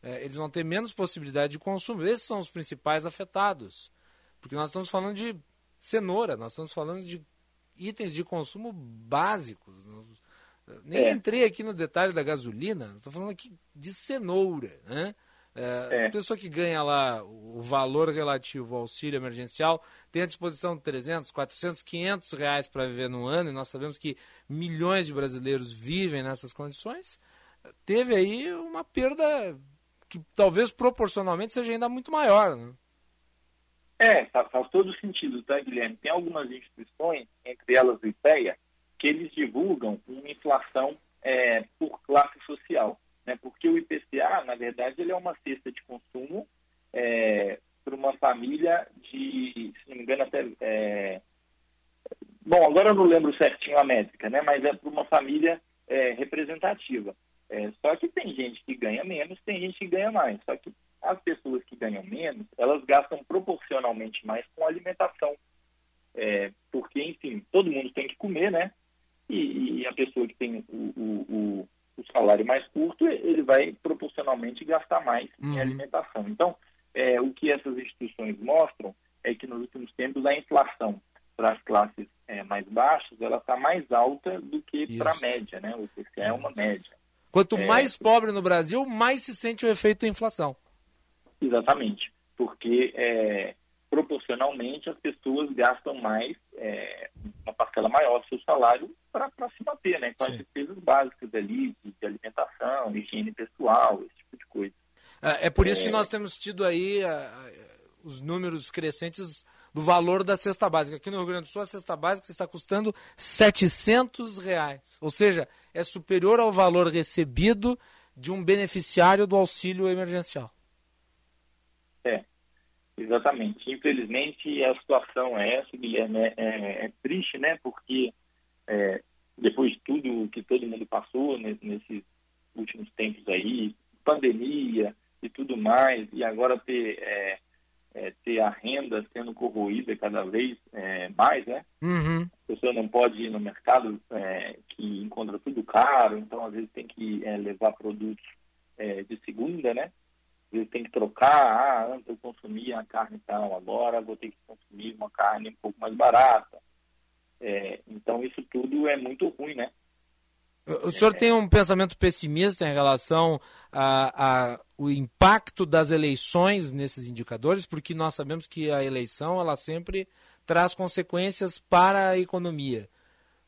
é, eles vão ter menos possibilidade de consumo. Esses são os principais afetados Porque nós estamos falando de cenoura, nós estamos falando de itens de consumo básicos. Nem É. entrei aqui no detalhe da gasolina, estou falando aqui de cenoura. Né? É, A pessoa que ganha lá o valor relativo ao auxílio emergencial tem à disposição 300, 400, 500 reais para viver no ano, e nós sabemos que milhões de brasileiros vivem nessas condições. Teve aí uma perda que talvez proporcionalmente seja ainda muito maior. Né? É, fa- faz todo sentido, tá, Guilherme? Tem algumas instituições, entre elas o IPEA, que eles divulgam uma inflação é, por classe social, né? Porque o IPCA, na verdade, ele é uma cesta de consumo é, para uma família de, se não me engano, até... é, Bom, agora eu não lembro certinho a métrica, né? Mas é para uma família é, representativa. É, só que tem gente que ganha menos, tem gente que ganha mais. Só que as pessoas que ganham menos, elas gastam proporcionalmente mais com alimentação. É, porque, enfim, todo mundo tem que comer, né? E, e a pessoa que tem o, o, o, o salário mais curto, ele vai proporcionalmente gastar mais em Uhum. alimentação. Então, é, o que essas instituições mostram é que nos últimos tempos a inflação para as classes é, mais baixas, ela está mais alta do que para a média, né? O IPCA é uma média. Quanto É. mais pobre no Brasil, mais se sente o efeito da inflação. Exatamente, porque é, proporcionalmente as pessoas gastam mais, é, uma parcela maior do seu salário para se manter, né? Com as despesas básicas ali, de, de alimentação, higiene pessoal, esse tipo de coisa. É, é por isso É. que nós temos tido aí ah, os números crescentes do valor da cesta básica. Aqui no Rio Grande do Sul, a cesta básica está custando 700 reais. Ou seja, é superior ao valor recebido de um beneficiário do auxílio emergencial. É, exatamente. Infelizmente a situação é essa, Guilherme, é, é- é triste, né? Porque é, depois de tudo que todo mundo passou ne- nesses últimos tempos aí, pandemia e tudo mais, e agora ter, é, é, ter a renda sendo corroída cada vez é, mais, né? Uhum. A pessoa não pode ir no mercado que encontra tudo caro, então às vezes tem que levar produtos de segunda, né? Vezes tem que trocar, ah, antes eu consumia a carne tal, agora vou ter que consumir uma carne um pouco mais barata. É, então isso tudo é muito ruim, né? O senhor tem um pensamento pessimista em relação a, a o impacto das eleições nesses indicadores, porque nós sabemos que a eleição ela sempre traz consequências para a economia.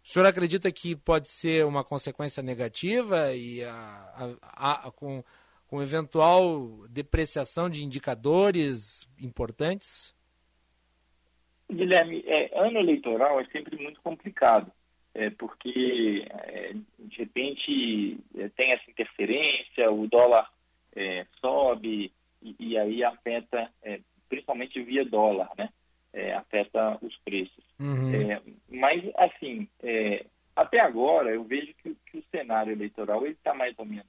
O senhor acredita que pode ser uma consequência negativa e a, a- a- com, com eventual depreciação de indicadores importantes? Guilherme, é, ano eleitoral é sempre muito complicado, é, porque é, de repente é, tem essa interferência, o dólar é, sobe e, e aí afeta, é, principalmente via dólar, né? Afeta os preços. Uhum. Mas, assim, até agora eu vejo que, que o cenário eleitoral ele está mais ou menos.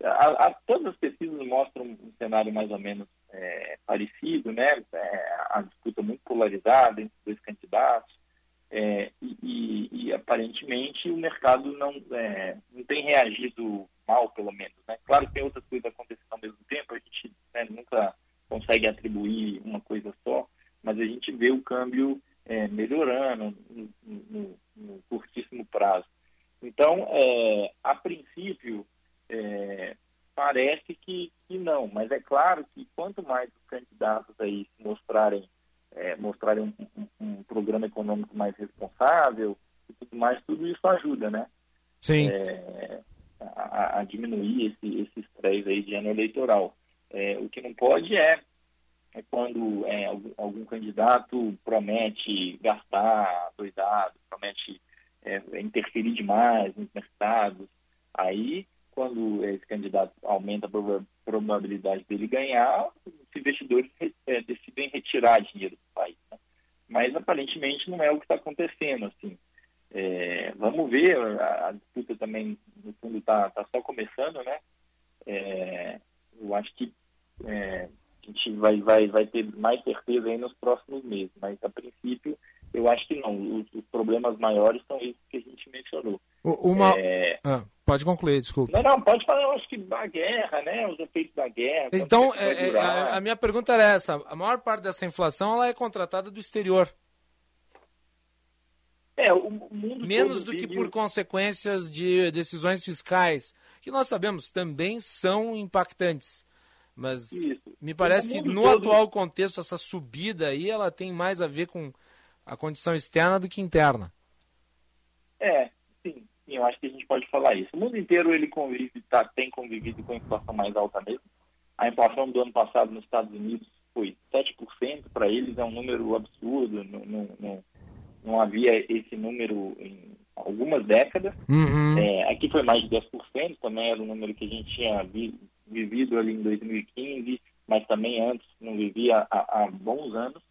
É, a- a- todas as pesquisas mostram um cenário mais ou menos é, parecido, né? É, a disputa muito polarizada entre dois candidatos. é, e, e- e, aparentemente o mercado não, é, não tem reagido mal, pelo menos. Né? Claro que tem outras coisas acontecendo ao mesmo tempo, a gente né, nunca consegue atribuir uma coisa só, mas a gente vê o câmbio é, melhorando no, no- no curtíssimo prazo. Então, é, a princípio, é, parece que, que não, mas é claro que quanto mais os candidatos aí se mostrarem, é, mostrarem um, um- um programa econômico mais responsável e tudo mais, tudo isso ajuda, né? Sim. É, a, a diminuir esse esse estresse aí de ano eleitoral. É, o que não pode é, é quando é, algum, algum candidato promete gastar doidado, promete é, interferir demais nos mercados. Aí, quando esse candidato aumenta a proba- probabilidade dele ganhar, os investidores re- é, decidem retirar dinheiro do país. né? Mas aparentemente não é o que está acontecendo. Assim. É, vamos ver, a, a disputa também, no fundo, está tá só começando, né? É, eu acho que é, a gente vai, vai, vai ter mais certeza aí nos próximos meses, mas a princípio eu acho que não. Os, os problemas maiores são esses que a gente mencionou. Uma... É, Ah, Pode concluir, desculpa. Não, não, pode falar, eu acho que a guerra, né? Os efeitos da guerra. Então, é, é, a, a minha pergunta era essa. A maior parte dessa inflação ela é contratada do exterior. É, o mundo Menos do que vive- por consequências de decisões fiscais, que nós sabemos também são impactantes. Mas me parece que no todo- atual contexto, essa subida aí, ela tem mais a ver com a condição externa do que interna. É, sim, sim, eu acho que a gente pode falar isso. O mundo inteiro ele convive, tá, tem convivido com a inflação mais alta mesmo. A inflação do ano passado nos Estados Unidos foi 7%, para eles é um número absurdo, não, não, não, não havia esse número em algumas décadas. Uhum. É, aqui foi mais de 10%, também era um número que a gente tinha vi- vivido ali em 2015, mas também antes não vivia há, há bons anos.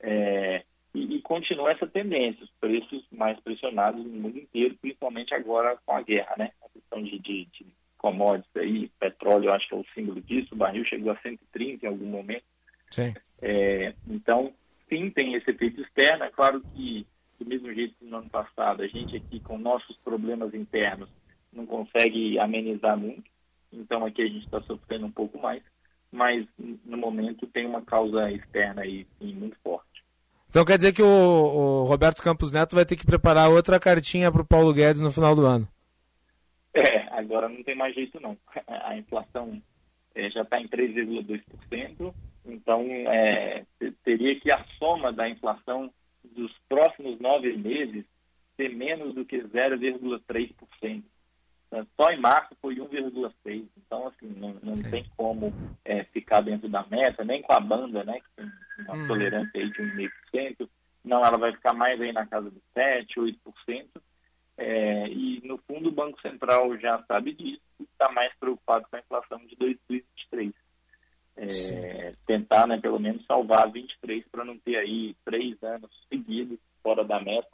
É, e, e continua essa tendência, os preços mais pressionados no mundo inteiro, principalmente agora com a guerra, né? A questão de, de, de commodities aí, petróleo, eu acho que é o símbolo disso, o barril chegou a 130 em algum momento. Sim. É, então, sim, tem esse efeito externo. É claro que, do mesmo jeito que no ano passado, a gente aqui, com nossos problemas internos, não consegue amenizar muito. Então, aqui a gente está sofrendo um pouco mais. Mas, no momento, tem uma causa externa aí, sim, muito forte. Então quer dizer que o, o Roberto Campos Neto vai ter que preparar outra cartinha para o Paulo Guedes no final do ano. É, agora não tem mais jeito, não. A inflação eh, já está em 3,2%. Então, é, te- teria que a soma da inflação dos próximos nove meses ser menos do que 0,3%. Então, Só em março foi 1,6%. Então, assim, não, não tem como é, ficar dentro da meta, nem com a banda, né, que tem uma Uhum. tolerância aí de 1,5%. Não, ela vai ficar mais aí na casa de 7%, 8%. É, e, no fundo, o Banco Central já sabe disso e está mais preocupado com a inflação de 2023. É, tentar, né, pelo menos, salvar 23 para não ter aí três anos seguidos fora da meta.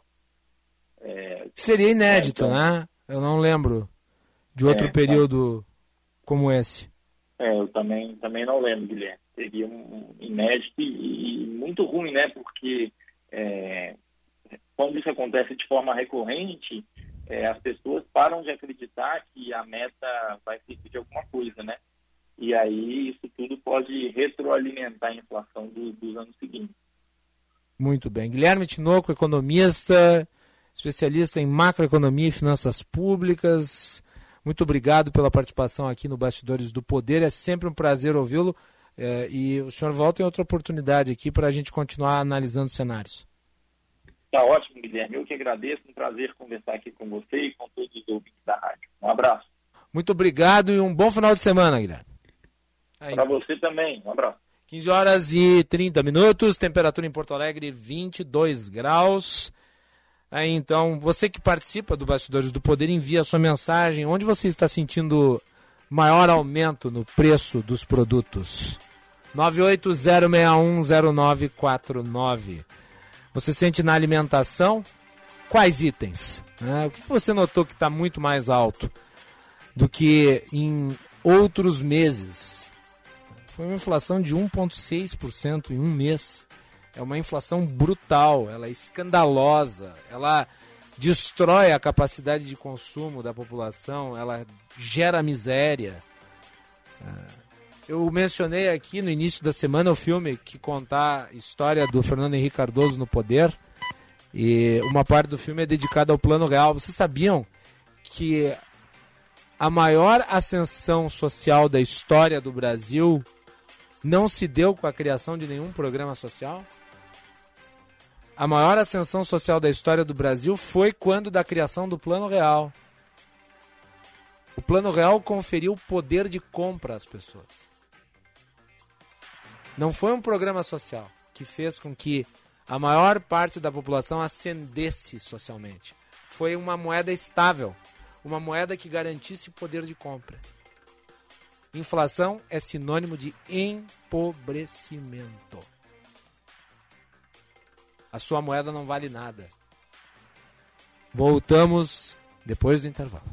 É, Seria inédito, então, né? Eu não lembro de outro É, período como esse. É, eu também, também não lembro, Guilherme. Seria um inédito e, e muito ruim, né? Porque é, quando isso acontece de forma recorrente, é, as pessoas param de acreditar que a meta vai servir de alguma coisa, né? E aí isso tudo pode retroalimentar a inflação do- dos anos seguintes. Muito bem. Guilherme Tinoco, economista, especialista em macroeconomia e finanças públicas. Muito obrigado pela participação aqui no Bastidores do Poder. É sempre um prazer ouvi-lo. eh, e o senhor volta em outra oportunidade aqui para a gente continuar analisando cenários. Tá ótimo, Guilherme. Eu que agradeço. Um prazer conversar aqui com você e com todos os ouvintes da rádio. Um abraço. Muito obrigado e um bom final de semana, Guilherme. Para você também. Um abraço. 15 horas e 30 minutos, temperatura em Porto Alegre 22 graus. Aí então, você que participa do Bastidores do Poder, envia a sua mensagem. Onde você está sentindo maior aumento no preço dos produtos? 980610949. Você sente na alimentação? Quais itens? né? O que você notou que está muito mais alto do que em outros meses? Foi uma inflação de 1,6% em um mês. É uma inflação brutal, ela é escandalosa, ela destrói a capacidade de consumo da população, ela gera miséria. É, Eu mencionei aqui no início da semana o filme que conta a história do Fernando Henrique Cardoso no poder. E uma parte do filme é dedicada ao Plano Real. Vocês sabiam que a maior ascensão social da história do Brasil não se deu com a criação de nenhum programa social? A maior ascensão social da história do Brasil foi quando da criação do Plano Real. O Plano Real conferiu poder de compra às pessoas. Não foi um programa social que fez com que a maior parte da população ascendesse socialmente. Foi uma moeda estável, uma moeda que garantisse poder de compra. Inflação é sinônimo de empobrecimento. A sua moeda não vale nada. Voltamos depois do intervalo.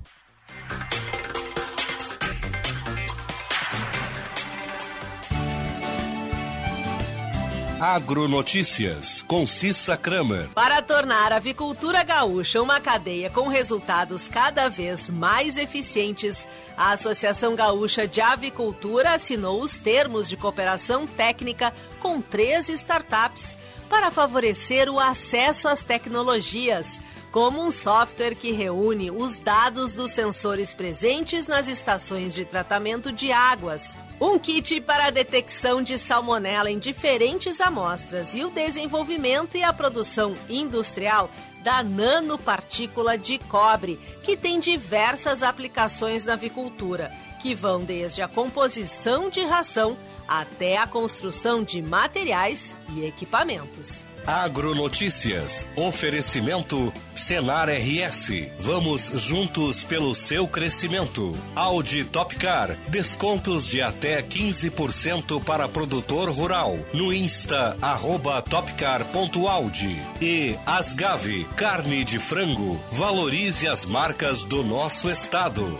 Agronotícias, com Cissa Kramer. Para tornar a avicultura gaúcha uma cadeia com resultados cada vez mais eficientes, a Associação Gaúcha de Avicultura assinou os termos de cooperação técnica com três startups para favorecer o acesso às tecnologias, como um software que reúne os dados dos sensores presentes nas estações de tratamento de águas, um kit para a detecção de salmonela em diferentes amostras e o desenvolvimento e a produção industrial da nanopartícula de cobre, que tem diversas aplicações na avicultura, que vão desde a composição de ração até a construção de materiais e equipamentos. Agronotícias. Oferecimento Senar RS. Vamos juntos pelo seu crescimento. Audi Topcar. Descontos de até 15% para produtor rural. No Insta, arroba topcar.audi. E Asgave. Carne de frango. Valorize as marcas do nosso estado.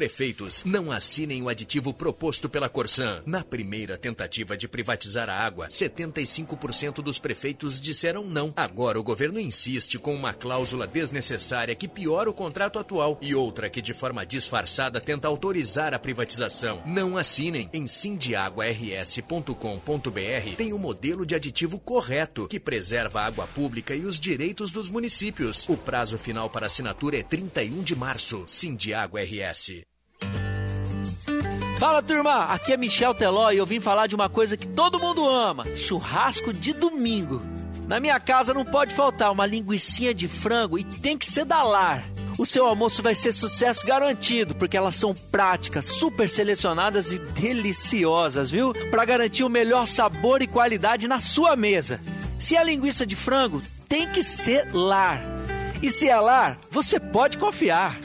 Prefeitos, não assinem o aditivo proposto pela Corsan. Na primeira tentativa de privatizar a água, 75% dos prefeitos disseram não. Agora o governo insiste com uma cláusula desnecessária que piora o contrato atual e outra que de forma disfarçada tenta autorizar a privatização. Não assinem. Em sindiaguars.com.br tem o um modelo de aditivo correto que preserva a água pública e os direitos dos municípios. O prazo final para assinatura é 31 de março. Sindiago RS. Fala turma, aqui é Michel Teló e eu vim falar de uma coisa que todo mundo ama: churrasco de domingo. Na minha casa não pode faltar uma linguiçinha de frango e tem que ser da lar. O seu almoço vai ser sucesso garantido, porque elas são práticas, super selecionadas e deliciosas, viu? Para garantir o melhor sabor e qualidade na sua mesa. Se é linguiça de frango, tem que ser lar. E se é lar, você pode confiar.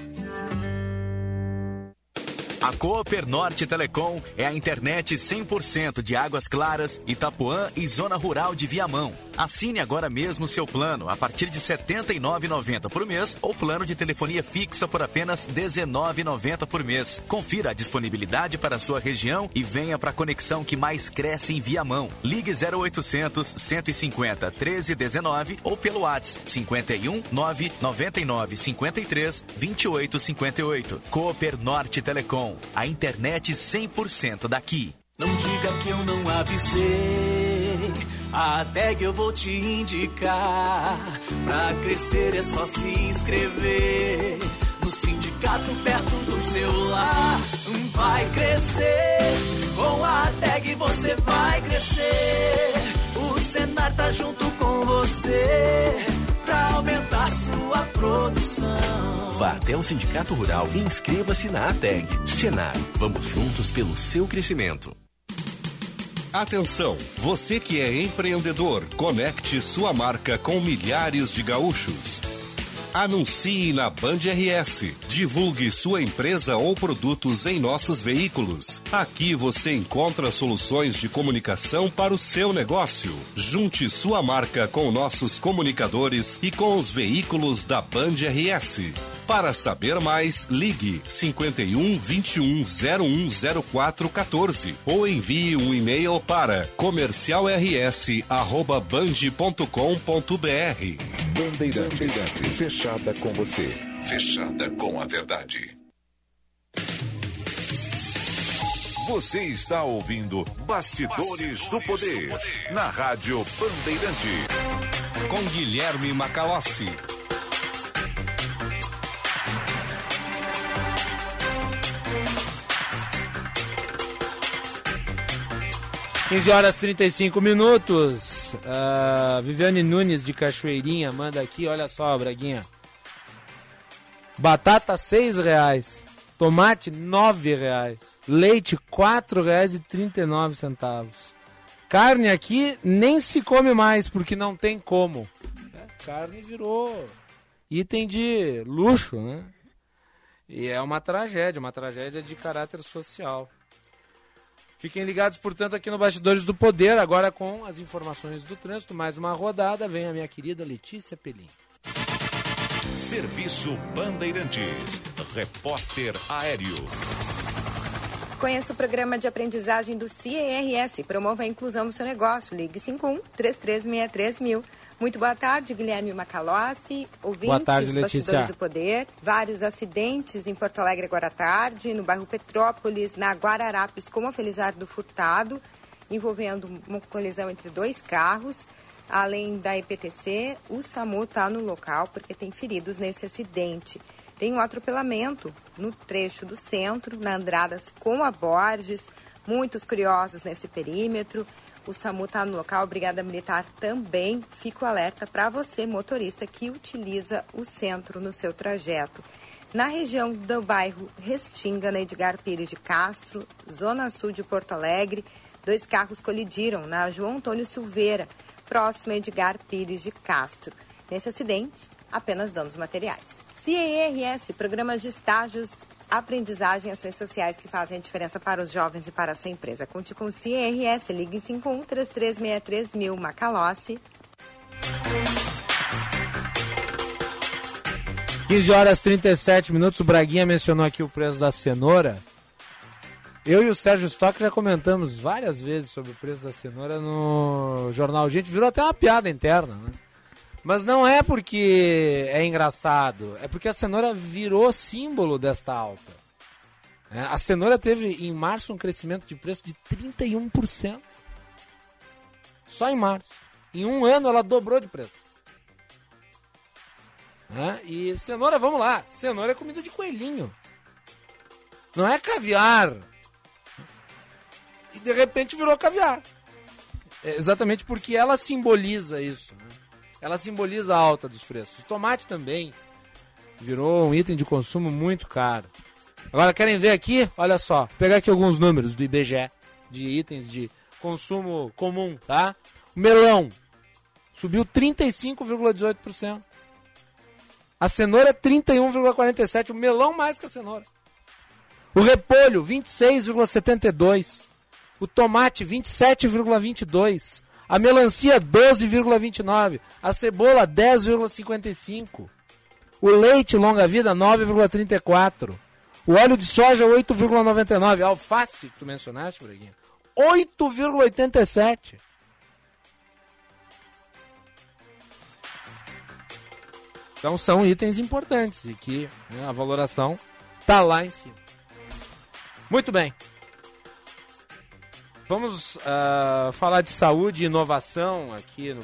A Cooper Norte Telecom é a internet 100% de Águas Claras, Itapuã e Zona Rural de Viamão. Assine agora mesmo seu plano a partir de R$ 79,90 por mês ou plano de telefonia fixa por apenas R$ 19,90 por mês. Confira a disponibilidade para a sua região e venha para a conexão que mais cresce em Viamão. Ligue 0800 150 1319 ou pelo WhatsApp 51 999 53 28 58. Cooper Norte Telecom, a internet 100% daqui. Não diga que eu não avisei. A tag eu vou te indicar. Pra crescer é só se inscrever. No sindicato perto do seu lar. Vai crescer. Com a tag você vai crescer. O Senar tá junto com você. Pra aumentar sua produção. Vá até o Sindicato Rural e inscreva-se na ATEG. Senar, vamos juntos pelo seu crescimento. Atenção, você que é empreendedor, conecte sua marca com milhares de gaúchos. Anuncie na Band RS. Divulgue sua empresa ou produtos em nossos veículos. Aqui você encontra soluções de comunicação para o seu negócio. Junte sua marca com nossos comunicadores e com os veículos da Band RS. Para saber mais, ligue 51 21 0104 14 ou envie um e-mail para comercialrs@band.com.br. Bandeirantes, fechada com você, fechada com a verdade. Você está ouvindo Bastidores, Bastidores do, poder, do Poder na Rádio Bandeirante com Guilherme Macalossi. 15 horas 35 minutos. Uh, Viviane Nunes de Cachoeirinha manda aqui, olha só, Braguinha. Batata seis reais. Tomate, R$ reais. Leite, R$ reais e 39 centavos. Carne aqui nem se come mais, porque não tem como. É, carne virou item de luxo, né? E é uma tragédia, uma tragédia de caráter social. Fiquem ligados, portanto, aqui no Bastidores do Poder, agora com as informações do trânsito. Mais uma rodada, vem a minha querida Letícia Pelim. Serviço Bandeirantes. Repórter Aéreo. Conheça o programa de aprendizagem do CIRS. Promova a inclusão no seu negócio. Ligue 51 3363 mil. Muito boa tarde, Guilherme Macalossi, ouvintes boa tarde, Letícia. do Poder. Vários acidentes em Porto Alegre agora à tarde, no bairro Petrópolis, na Guararapes, com a Felizardo Furtado, envolvendo uma colisão entre dois carros. Além da EPTC, o SAMU está no local porque tem feridos nesse acidente. Tem um atropelamento no trecho do centro, na Andradas com a Borges. Muitos curiosos nesse perímetro. O SAMU está no local, a Brigada Militar também. Fico alerta para você, motorista, que utiliza o centro no seu trajeto. Na região do bairro Restinga, na Edgar Pires de Castro, zona sul de Porto Alegre, dois carros colidiram na João Antônio Silveira, próximo a Edgar Pires de Castro. Nesse acidente, apenas danos materiais. CIRS, programas de estágios, aprendizagem e ações sociais que fazem a diferença para os jovens e para a sua empresa. Conte com o CIRS, ligue 51 3363 mil Macalossi. 15 horas 37 minutos, o Braguinha mencionou aqui o preço da cenoura. Eu e o Sérgio Stock já comentamos várias vezes sobre o preço da cenoura no jornal. Gente, virou até uma piada interna, né? Mas não é porque é engraçado, é porque a cenoura virou símbolo desta alta. É, a cenoura teve em março um crescimento de preço de 31%. Só em março. Em um ano ela dobrou de preço. É, e cenoura, vamos lá. Cenoura é comida de coelhinho. Não é caviar. E de repente virou caviar. É exatamente porque ela simboliza isso. Ela simboliza a alta dos preços. O tomate também virou um item de consumo muito caro. Agora, querem ver aqui? Olha só, Vou pegar aqui alguns números do IBGE de itens de consumo comum, tá? O melão subiu 35,18%. A cenoura 31,47%. O melão mais que a cenoura. O repolho 26,72%. O tomate 27,22%. A melancia 12,29. A cebola 10,55. O leite longa vida 9,34. O óleo de soja 8,99. A alface que tu mencionaste, Breguinha, 8,87. Então são itens importantes e que né, a valoração está lá em cima. Muito bem. Vamos uh, falar de saúde e inovação aqui no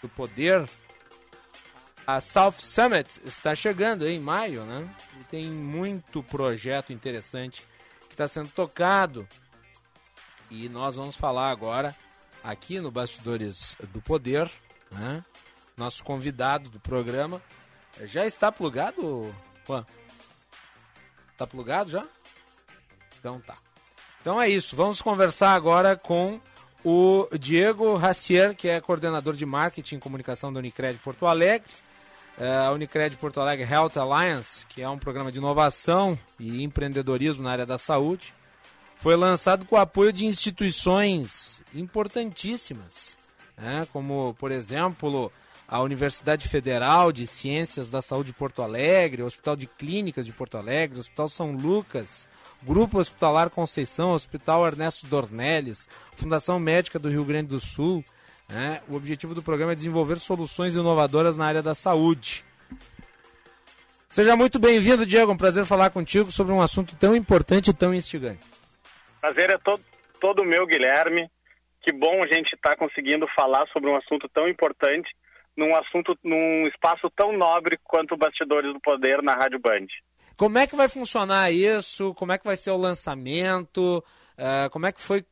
do Poder. A South Summit está chegando em maio, né? E tem muito projeto interessante que está sendo tocado. E nós vamos falar agora aqui no Bastidores do Poder, né? Nosso convidado do programa já está plugado, Juan? Tá plugado já? Então tá. Então é isso, vamos conversar agora com o Diego Racier, que é coordenador de marketing e comunicação da Unicred Porto Alegre. É, a Unicred Porto Alegre Health Alliance, que é um programa de inovação e empreendedorismo na área da saúde, foi lançado com o apoio de instituições importantíssimas, né, como, por exemplo, a Universidade Federal de Ciências da Saúde de Porto Alegre, o Hospital de Clínicas de Porto Alegre, o Hospital São Lucas, Grupo Hospitalar Conceição, Hospital Ernesto Dornelles, Fundação Médica do Rio Grande do Sul. Né? O objetivo do programa é desenvolver soluções inovadoras na área da saúde. Seja muito bem-vindo, Diego. Um prazer falar contigo sobre um assunto tão importante e tão instigante. Prazer é todo, todo meu, Guilherme. Que bom a gente estar tá conseguindo falar sobre um assunto tão importante num assunto, num espaço tão nobre quanto Bastidores do Poder na Rádio Band. Como é que vai funcionar isso? Como é que vai ser o lançamento? Uh, como é que foi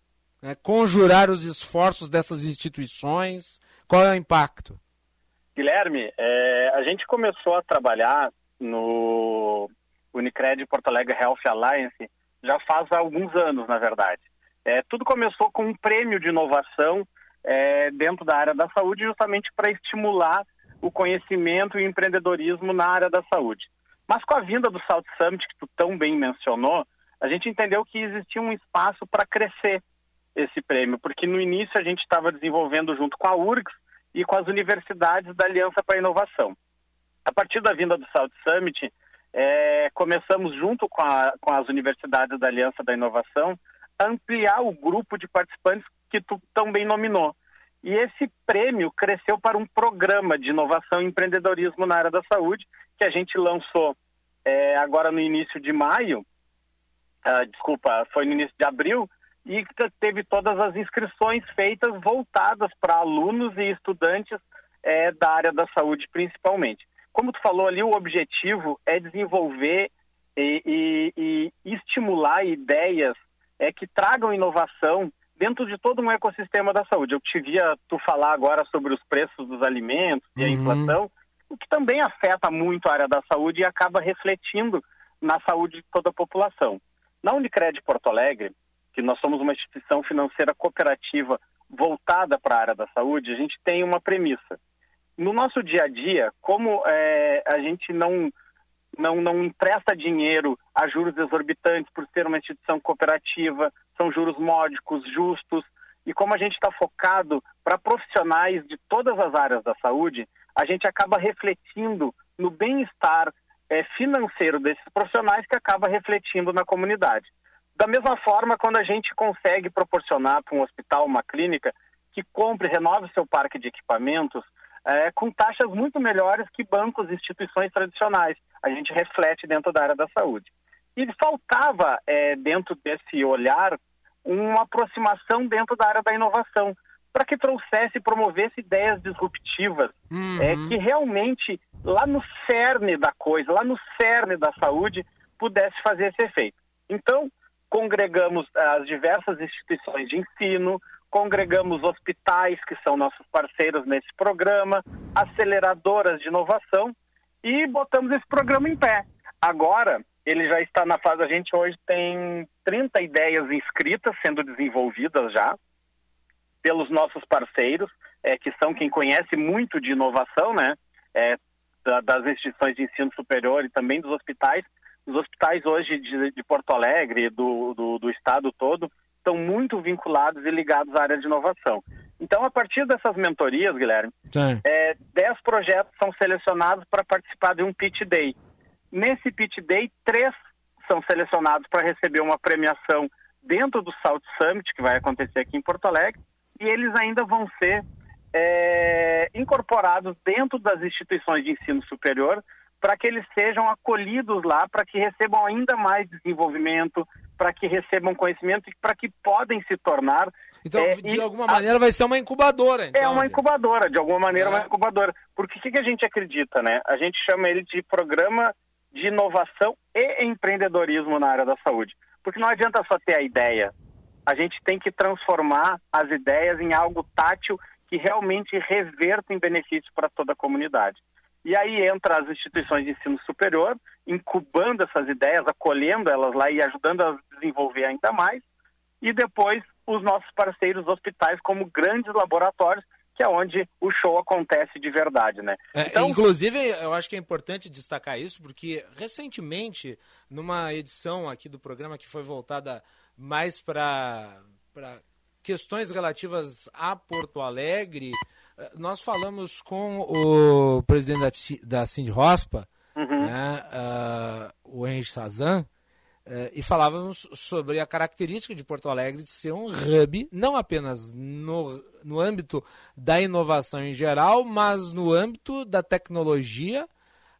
né, conjurar os esforços dessas instituições? Qual é o impacto? Guilherme, é, a gente começou a trabalhar no, Unicred Porto Alegre Health Alliance, já faz alguns anos, na verdade. É, tudo começou com um prêmio de inovação é, dentro da área da saúde, justamente para estimular o conhecimento e o empreendedorismo na área da saúde. Mas com a vinda do South Summit, que tu tão bem mencionou, a gente entendeu que existia um espaço para crescer esse prêmio, porque no início a gente estava desenvolvendo junto com a URGS e com as universidades da Aliança para a Inovação. A partir da vinda do South Summit, é, começamos junto com, a, com as universidades da Aliança da Inovação a ampliar o grupo de participantes que tu também nominou. E esse prêmio cresceu para um programa de inovação e empreendedorismo na área da saúde, que a gente lançou é, agora no início de maio, uh, desculpa, foi no início de abril, e teve todas as inscrições feitas voltadas para alunos e estudantes é, da área da saúde, principalmente. Como tu falou ali, o objetivo é desenvolver e, e, e estimular ideias é, que tragam inovação dentro de todo um ecossistema da saúde. Eu te via tu falar agora sobre os preços dos alimentos e a uhum. inflação, o que também afeta muito a área da saúde e acaba refletindo na saúde de toda a população. Na Unicred Porto Alegre, que nós somos uma instituição financeira cooperativa voltada para a área da saúde, a gente tem uma premissa. No nosso dia a dia, como é, a gente não, não, não empresta dinheiro a juros exorbitantes por ser uma instituição cooperativa, são juros módicos, justos, e como a gente está focado para profissionais de todas as áreas da saúde, a gente acaba refletindo no bem-estar é, financeiro desses profissionais que acaba refletindo na comunidade. Da mesma forma, quando a gente consegue proporcionar para um hospital, uma clínica, que compre, renove seu parque de equipamentos é, com taxas muito melhores que bancos e instituições tradicionais. A gente reflete dentro da área da saúde. E faltava, é, dentro desse olhar, uma aproximação dentro da área da inovação, para que trouxesse e promovesse ideias disruptivas, uhum. é, que realmente, lá no cerne da coisa, lá no cerne da saúde, pudesse fazer esse efeito. Então, congregamos as diversas instituições de ensino, congregamos hospitais, que são nossos parceiros nesse programa, aceleradoras de inovação e botamos esse programa em pé. Agora, ele já está na fase, a gente hoje tem 30 ideias inscritas, sendo desenvolvidas já, pelos nossos parceiros, é, que são quem conhece muito de inovação, né? É, das instituições de ensino superior e também dos hospitais, os hospitais hoje de, de Porto Alegre, do, do, do, estado todo, estão muito vinculados e ligados à área de inovação. Então, a partir dessas mentorias, Guilherme, é, 10 projetos são selecionados para participar de um Pitch Day. Nesse Pitch Day, três são selecionados para receber uma premiação dentro do South Summit, que vai acontecer aqui em Porto Alegre, e eles ainda vão ser é, incorporados dentro das instituições de ensino superior para que eles sejam acolhidos lá, para que recebam ainda mais desenvolvimento, para que recebam conhecimento e para que podem se tornar. Então, é, de alguma a... maneira, vai ser uma incubadora. Então, é uma incubadora, de alguma maneira, é. uma incubadora. Porque o que, que a gente acredita, né? A gente chama ele de programa de inovação e empreendedorismo na área da saúde. Porque não adianta só ter a ideia. A gente tem que transformar as ideias em algo tátil que realmente reverta em benefício para toda a comunidade. E aí entra as instituições de ensino superior, incubando essas ideias, acolhendo elas lá e ajudando a desenvolver ainda mais. E depois os nossos parceiros hospitais como grandes laboratórios, que é onde o show acontece de verdade, né? É, então... Inclusive, eu acho que é importante destacar isso, porque recentemente, numa edição aqui do programa que foi voltada mais para questões relativas a Porto Alegre, nós falamos com o presidente da, da Cindy Rospa, uhum. né, uh, o Henry Sazan, uh, e falávamos sobre a característica de Porto Alegre de ser um hub, não apenas no, no âmbito da inovação em geral, mas no âmbito da tecnologia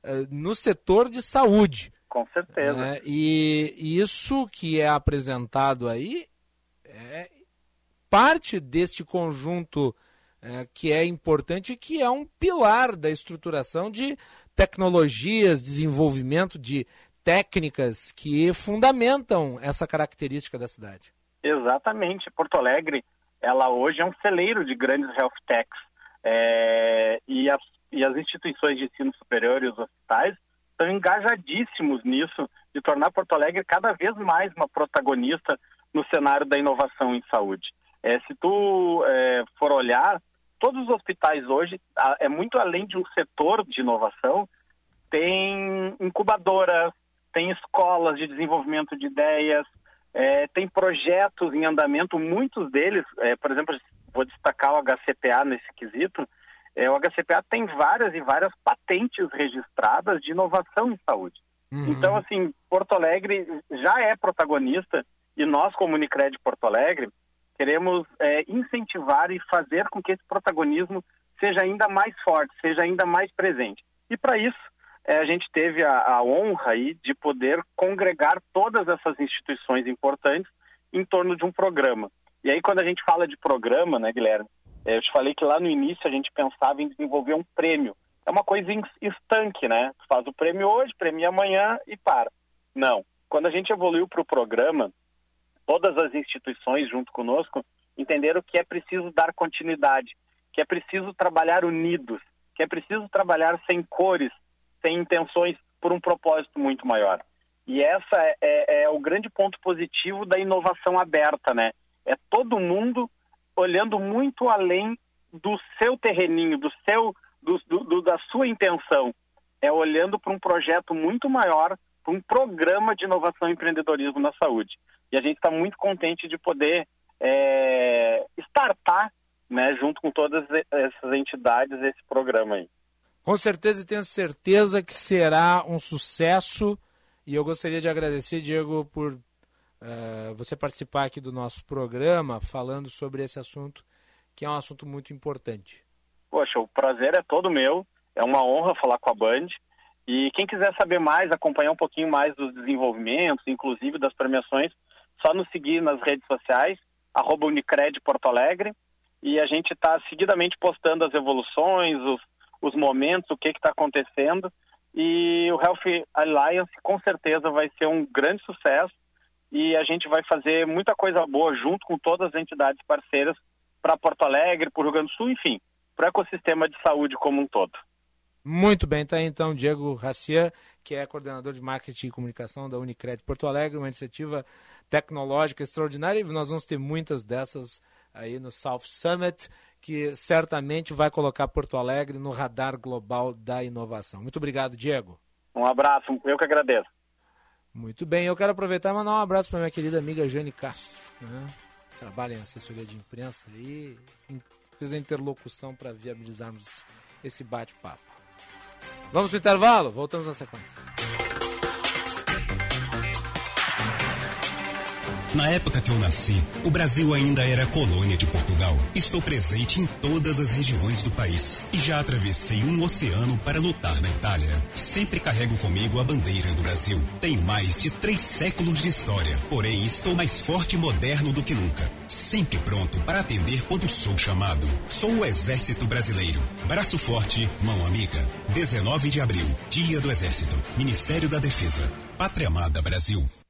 uh, no setor de saúde. Com certeza. Né, e isso que é apresentado aí é parte deste conjunto é, que é importante e que é um pilar da estruturação de tecnologias, desenvolvimento de técnicas que fundamentam essa característica da cidade. Exatamente. Porto Alegre, ela hoje é um celeiro de grandes health techs é, e, as, e as instituições de ensino superior e os hospitais estão engajadíssimos nisso, de tornar Porto Alegre cada vez mais uma protagonista no cenário da inovação em saúde. É, se tu é, for olhar, todos os hospitais hoje, é muito além de um setor de inovação, tem incubadoras, tem escolas de desenvolvimento de ideias, é, tem projetos em andamento, muitos deles, é, por exemplo, vou destacar o HCPA nesse quesito, é, o HCPA tem várias e várias patentes registradas de inovação em saúde. Uhum. Então, assim, Porto Alegre já é protagonista e nós, como Unicred Porto Alegre, queremos é, incentivar e fazer com que esse protagonismo seja ainda mais forte, seja ainda mais presente. E para isso, é, a gente teve a, a honra aí de poder congregar todas essas instituições importantes em torno de um programa. E aí, quando a gente fala de programa, né, Guilherme, é, eu te falei que lá no início a gente pensava em desenvolver um prêmio. É uma coisa estanque, né? Tu faz o prêmio hoje, premia amanhã e para. Não. Quando a gente evoluiu para o programa, todas as instituições junto conosco entenderam que é preciso dar continuidade, que é preciso trabalhar unidos, que é preciso trabalhar sem cores, sem intenções, por um propósito muito maior. E essa é, é, é o grande ponto positivo da inovação aberta, né? É todo mundo olhando muito além do seu terreninho, do seu, do, do, da sua intenção. É olhando para um projeto muito maior, para um programa de inovação e empreendedorismo na saúde. E a gente está muito contente de poder é, startar, né, junto com todas essas entidades, esse programa aí. Com certeza, tenho certeza que será um sucesso. E eu gostaria de agradecer, Diego, por uh, você participar aqui do nosso programa falando sobre esse assunto, que é um assunto muito importante. Poxa, o prazer é todo meu. É uma honra falar com a Band. E quem quiser saber mais, acompanhar um pouquinho mais dos desenvolvimentos, inclusive das premiações, só nos seguir nas redes sociais, arroba Unicred Porto Alegre. E a gente está seguidamente postando as evoluções, os, os momentos, o que está acontecendo. E o Health Alliance com certeza vai ser um grande sucesso e a gente vai fazer muita coisa boa junto com todas as entidades parceiras para Porto Alegre, para o Rio Grande do Sul, enfim, para o ecossistema de saúde como um todo. Muito bem, tá então Diego Racier, que é coordenador de marketing e comunicação da Unicred Porto Alegre, uma iniciativa tecnológica extraordinária e nós vamos ter muitas dessas aí no South Summit, que certamente vai colocar Porto Alegre no radar global da inovação. Muito obrigado, Diego. Um abraço, eu que agradeço. Muito bem, eu quero aproveitar e mandar um abraço para minha querida amiga Jane Castro, né? trabalha em assessoria de imprensa e fez a interlocução para viabilizarmos esse bate-papo. Vamos para o intervalo? Voltamos na sequência. Na época que eu nasci, o Brasil ainda era colônia de Portugal. Estou presente em todas as regiões do país e já atravessei um oceano para lutar na Itália. Sempre carrego comigo a bandeira do Brasil. Tenho mais de três séculos de história, porém estou mais forte e moderno do que nunca. Sempre pronto para atender quando sou chamado. Sou o Exército Brasileiro. Braço forte, mão amiga. 19 de abril, Dia do Exército. Ministério da Defesa. Pátria Amada Brasil.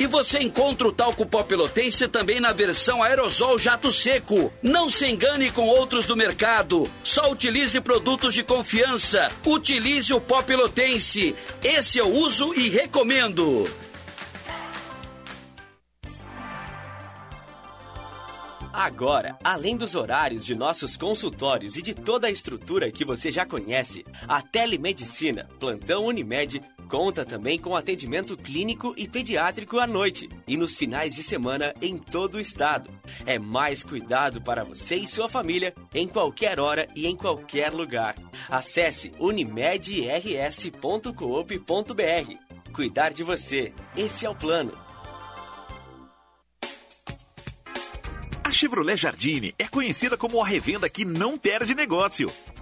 E você encontra o talco pó pelotense também na versão aerosol jato seco. Não se engane com outros do mercado. Só utilize produtos de confiança. Utilize o pó pelotense. Esse eu uso e recomendo. Agora, além dos horários de nossos consultórios e de toda a estrutura que você já conhece, a telemedicina Plantão Unimed Conta também com atendimento clínico e pediátrico à noite e nos finais de semana em todo o estado. É mais cuidado para você e sua família em qualquer hora e em qualquer lugar. Acesse unimedrs.coop.br. Cuidar de você. Esse é o plano. A Chevrolet Jardine é conhecida como a revenda que não perde negócio.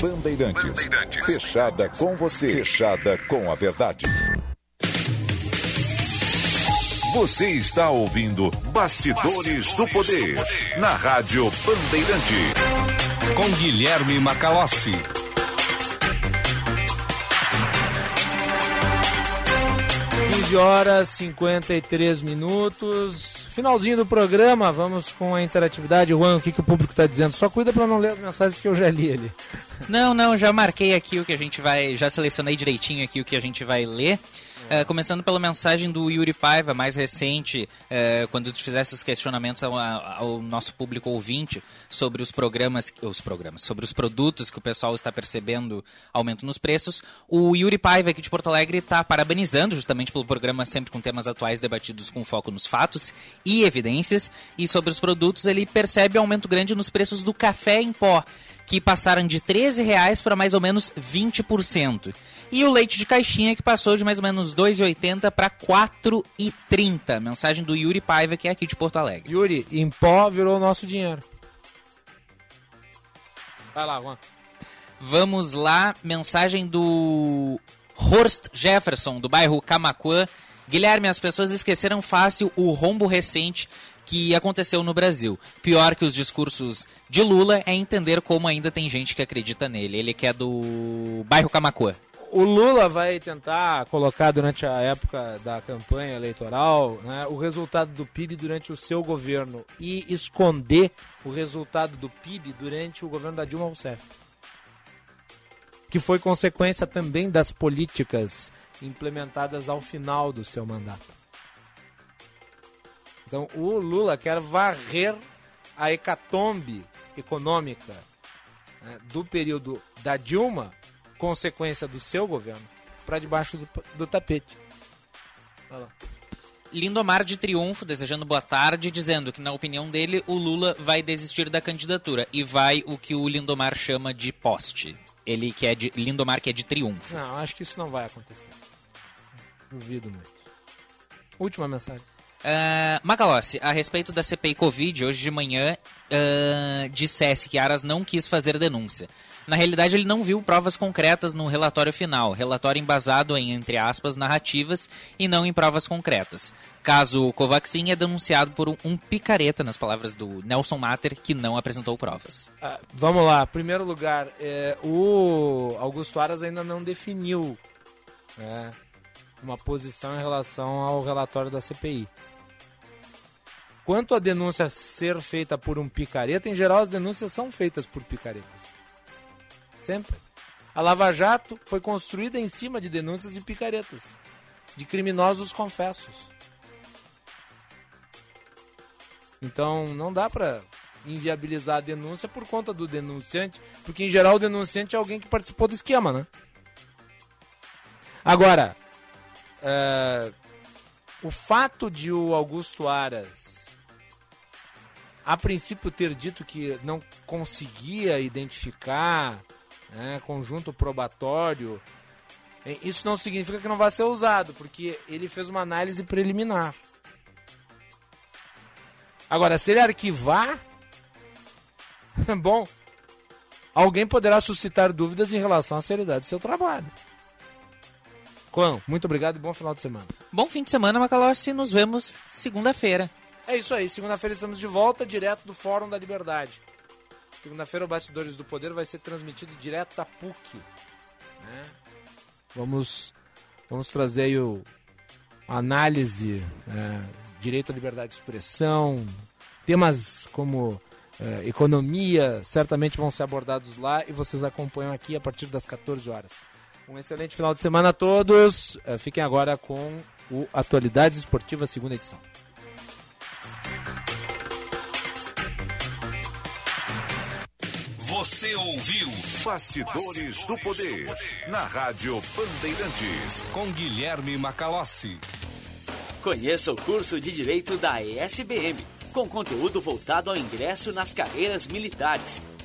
Bandeirantes. Fechada com você. Fechada com a verdade. Você está ouvindo Bastidores, do, poder, na Rádio Bandeirante. Com Guilherme Macalossi. 15 horas 53 minutos. Finalzinho do programa, vamos com a interatividade. Juan, o que, que o público está dizendo? Só cuida para não ler as mensagens que eu já li ali. Não, não, já marquei aqui o que a gente vai. Já selecionei direitinho aqui o que a gente vai ler. Uh, começando pela mensagem do Yuri Paiva, mais recente, uh, quando tu fizesse os questionamentos ao, ao, nosso público ouvinte sobre os programas, os programas, sobre os produtos que o pessoal está percebendo aumento nos preços. O Yuri Paiva aqui de Porto Alegre está parabenizando justamente pelo programa sempre com temas atuais debatidos com foco nos fatos e evidências. E sobre os produtos, ele percebe aumento grande nos preços do café em pó que passaram de 13 reais para mais ou menos 20%. E o leite de caixinha que passou de mais ou menos 2,80 para 4,30. Mensagem do Yuri Paiva, que é aqui de Porto Alegre. Yuri, em pó virou nosso dinheiro. Vai lá, Juan. Vamos lá, mensagem do Horst Jefferson, do bairro Camacuã. Guilherme, as pessoas esqueceram fácil o rombo recente que aconteceu no Brasil. Pior que os discursos de Lula é entender como ainda tem gente que acredita nele. Ele que é do bairro Camacuã. O Lula vai tentar colocar durante a época da campanha eleitoral né, o resultado do PIB durante o seu governo e esconder o resultado do PIB durante o governo da Dilma Rousseff. Que foi consequência também das políticas implementadas ao final do seu mandato. Então o Lula quer varrer a hecatombe econômica né, do período da Dilma, consequência do seu governo, para debaixo do, do tapete. Lindomar de Triunfo, desejando boa tarde, dizendo que, na opinião dele, o Lula vai desistir da candidatura e vai o que o Lindomar chama de poste. Ele que é de. Lindomar que é de triunfo. Não, acho que isso não vai acontecer. Duvido muito. Última mensagem. Uh, Macalossi, a respeito da CPI Covid, hoje de manhã uh, dissesse que Aras não quis fazer denúncia. Na realidade, ele não viu provas concretas no relatório final, relatório embasado em, entre aspas, narrativas e não em provas concretas. Caso Covaxin é denunciado por um, picareta, nas palavras do Nelson Mater, que não apresentou provas. Uh, vamos lá, primeiro lugar, é, o Augusto Aras ainda não definiu né, uma posição em relação ao relatório da CPI. Quanto à denúncia ser feita por um picareta, em geral as denúncias são feitas por picaretas. Sempre. A Lava Jato foi construída em cima de denúncias de picaretas, de criminosos confessos. Então não dá para inviabilizar a denúncia por conta do denunciante, porque em geral o denunciante é alguém que participou do esquema, né? Agora, é, o fato de o Augusto Aras, a princípio, ter dito que não conseguia identificar né, conjunto probatório, isso não significa que não vai ser usado, porque ele fez uma análise preliminar. Agora, se ele arquivar, bom, alguém poderá suscitar dúvidas em relação à seriedade do seu trabalho. Juan, muito obrigado e bom final de semana. Bom fim de semana, Macalossi. Nos vemos segunda-feira. É isso aí. Segunda-feira estamos de volta, direto do Fórum da Liberdade. Segunda-feira o Bastidores do Poder vai ser transmitido direto da PUC. Né? Vamos, vamos trazer aí o, análise, é, direito à liberdade de expressão, temas como é, economia certamente vão ser abordados lá e vocês acompanham aqui a partir das 14 horas. Um excelente final de semana a todos. É, fiquem agora com o Atualidades Esportivas, segunda edição. Você ouviu Bastidores, do, Poder, na Rádio Bandeirantes com Guilherme Macalossi. Conheça o curso de Direito da ESBM, com conteúdo voltado ao ingresso nas carreiras militares.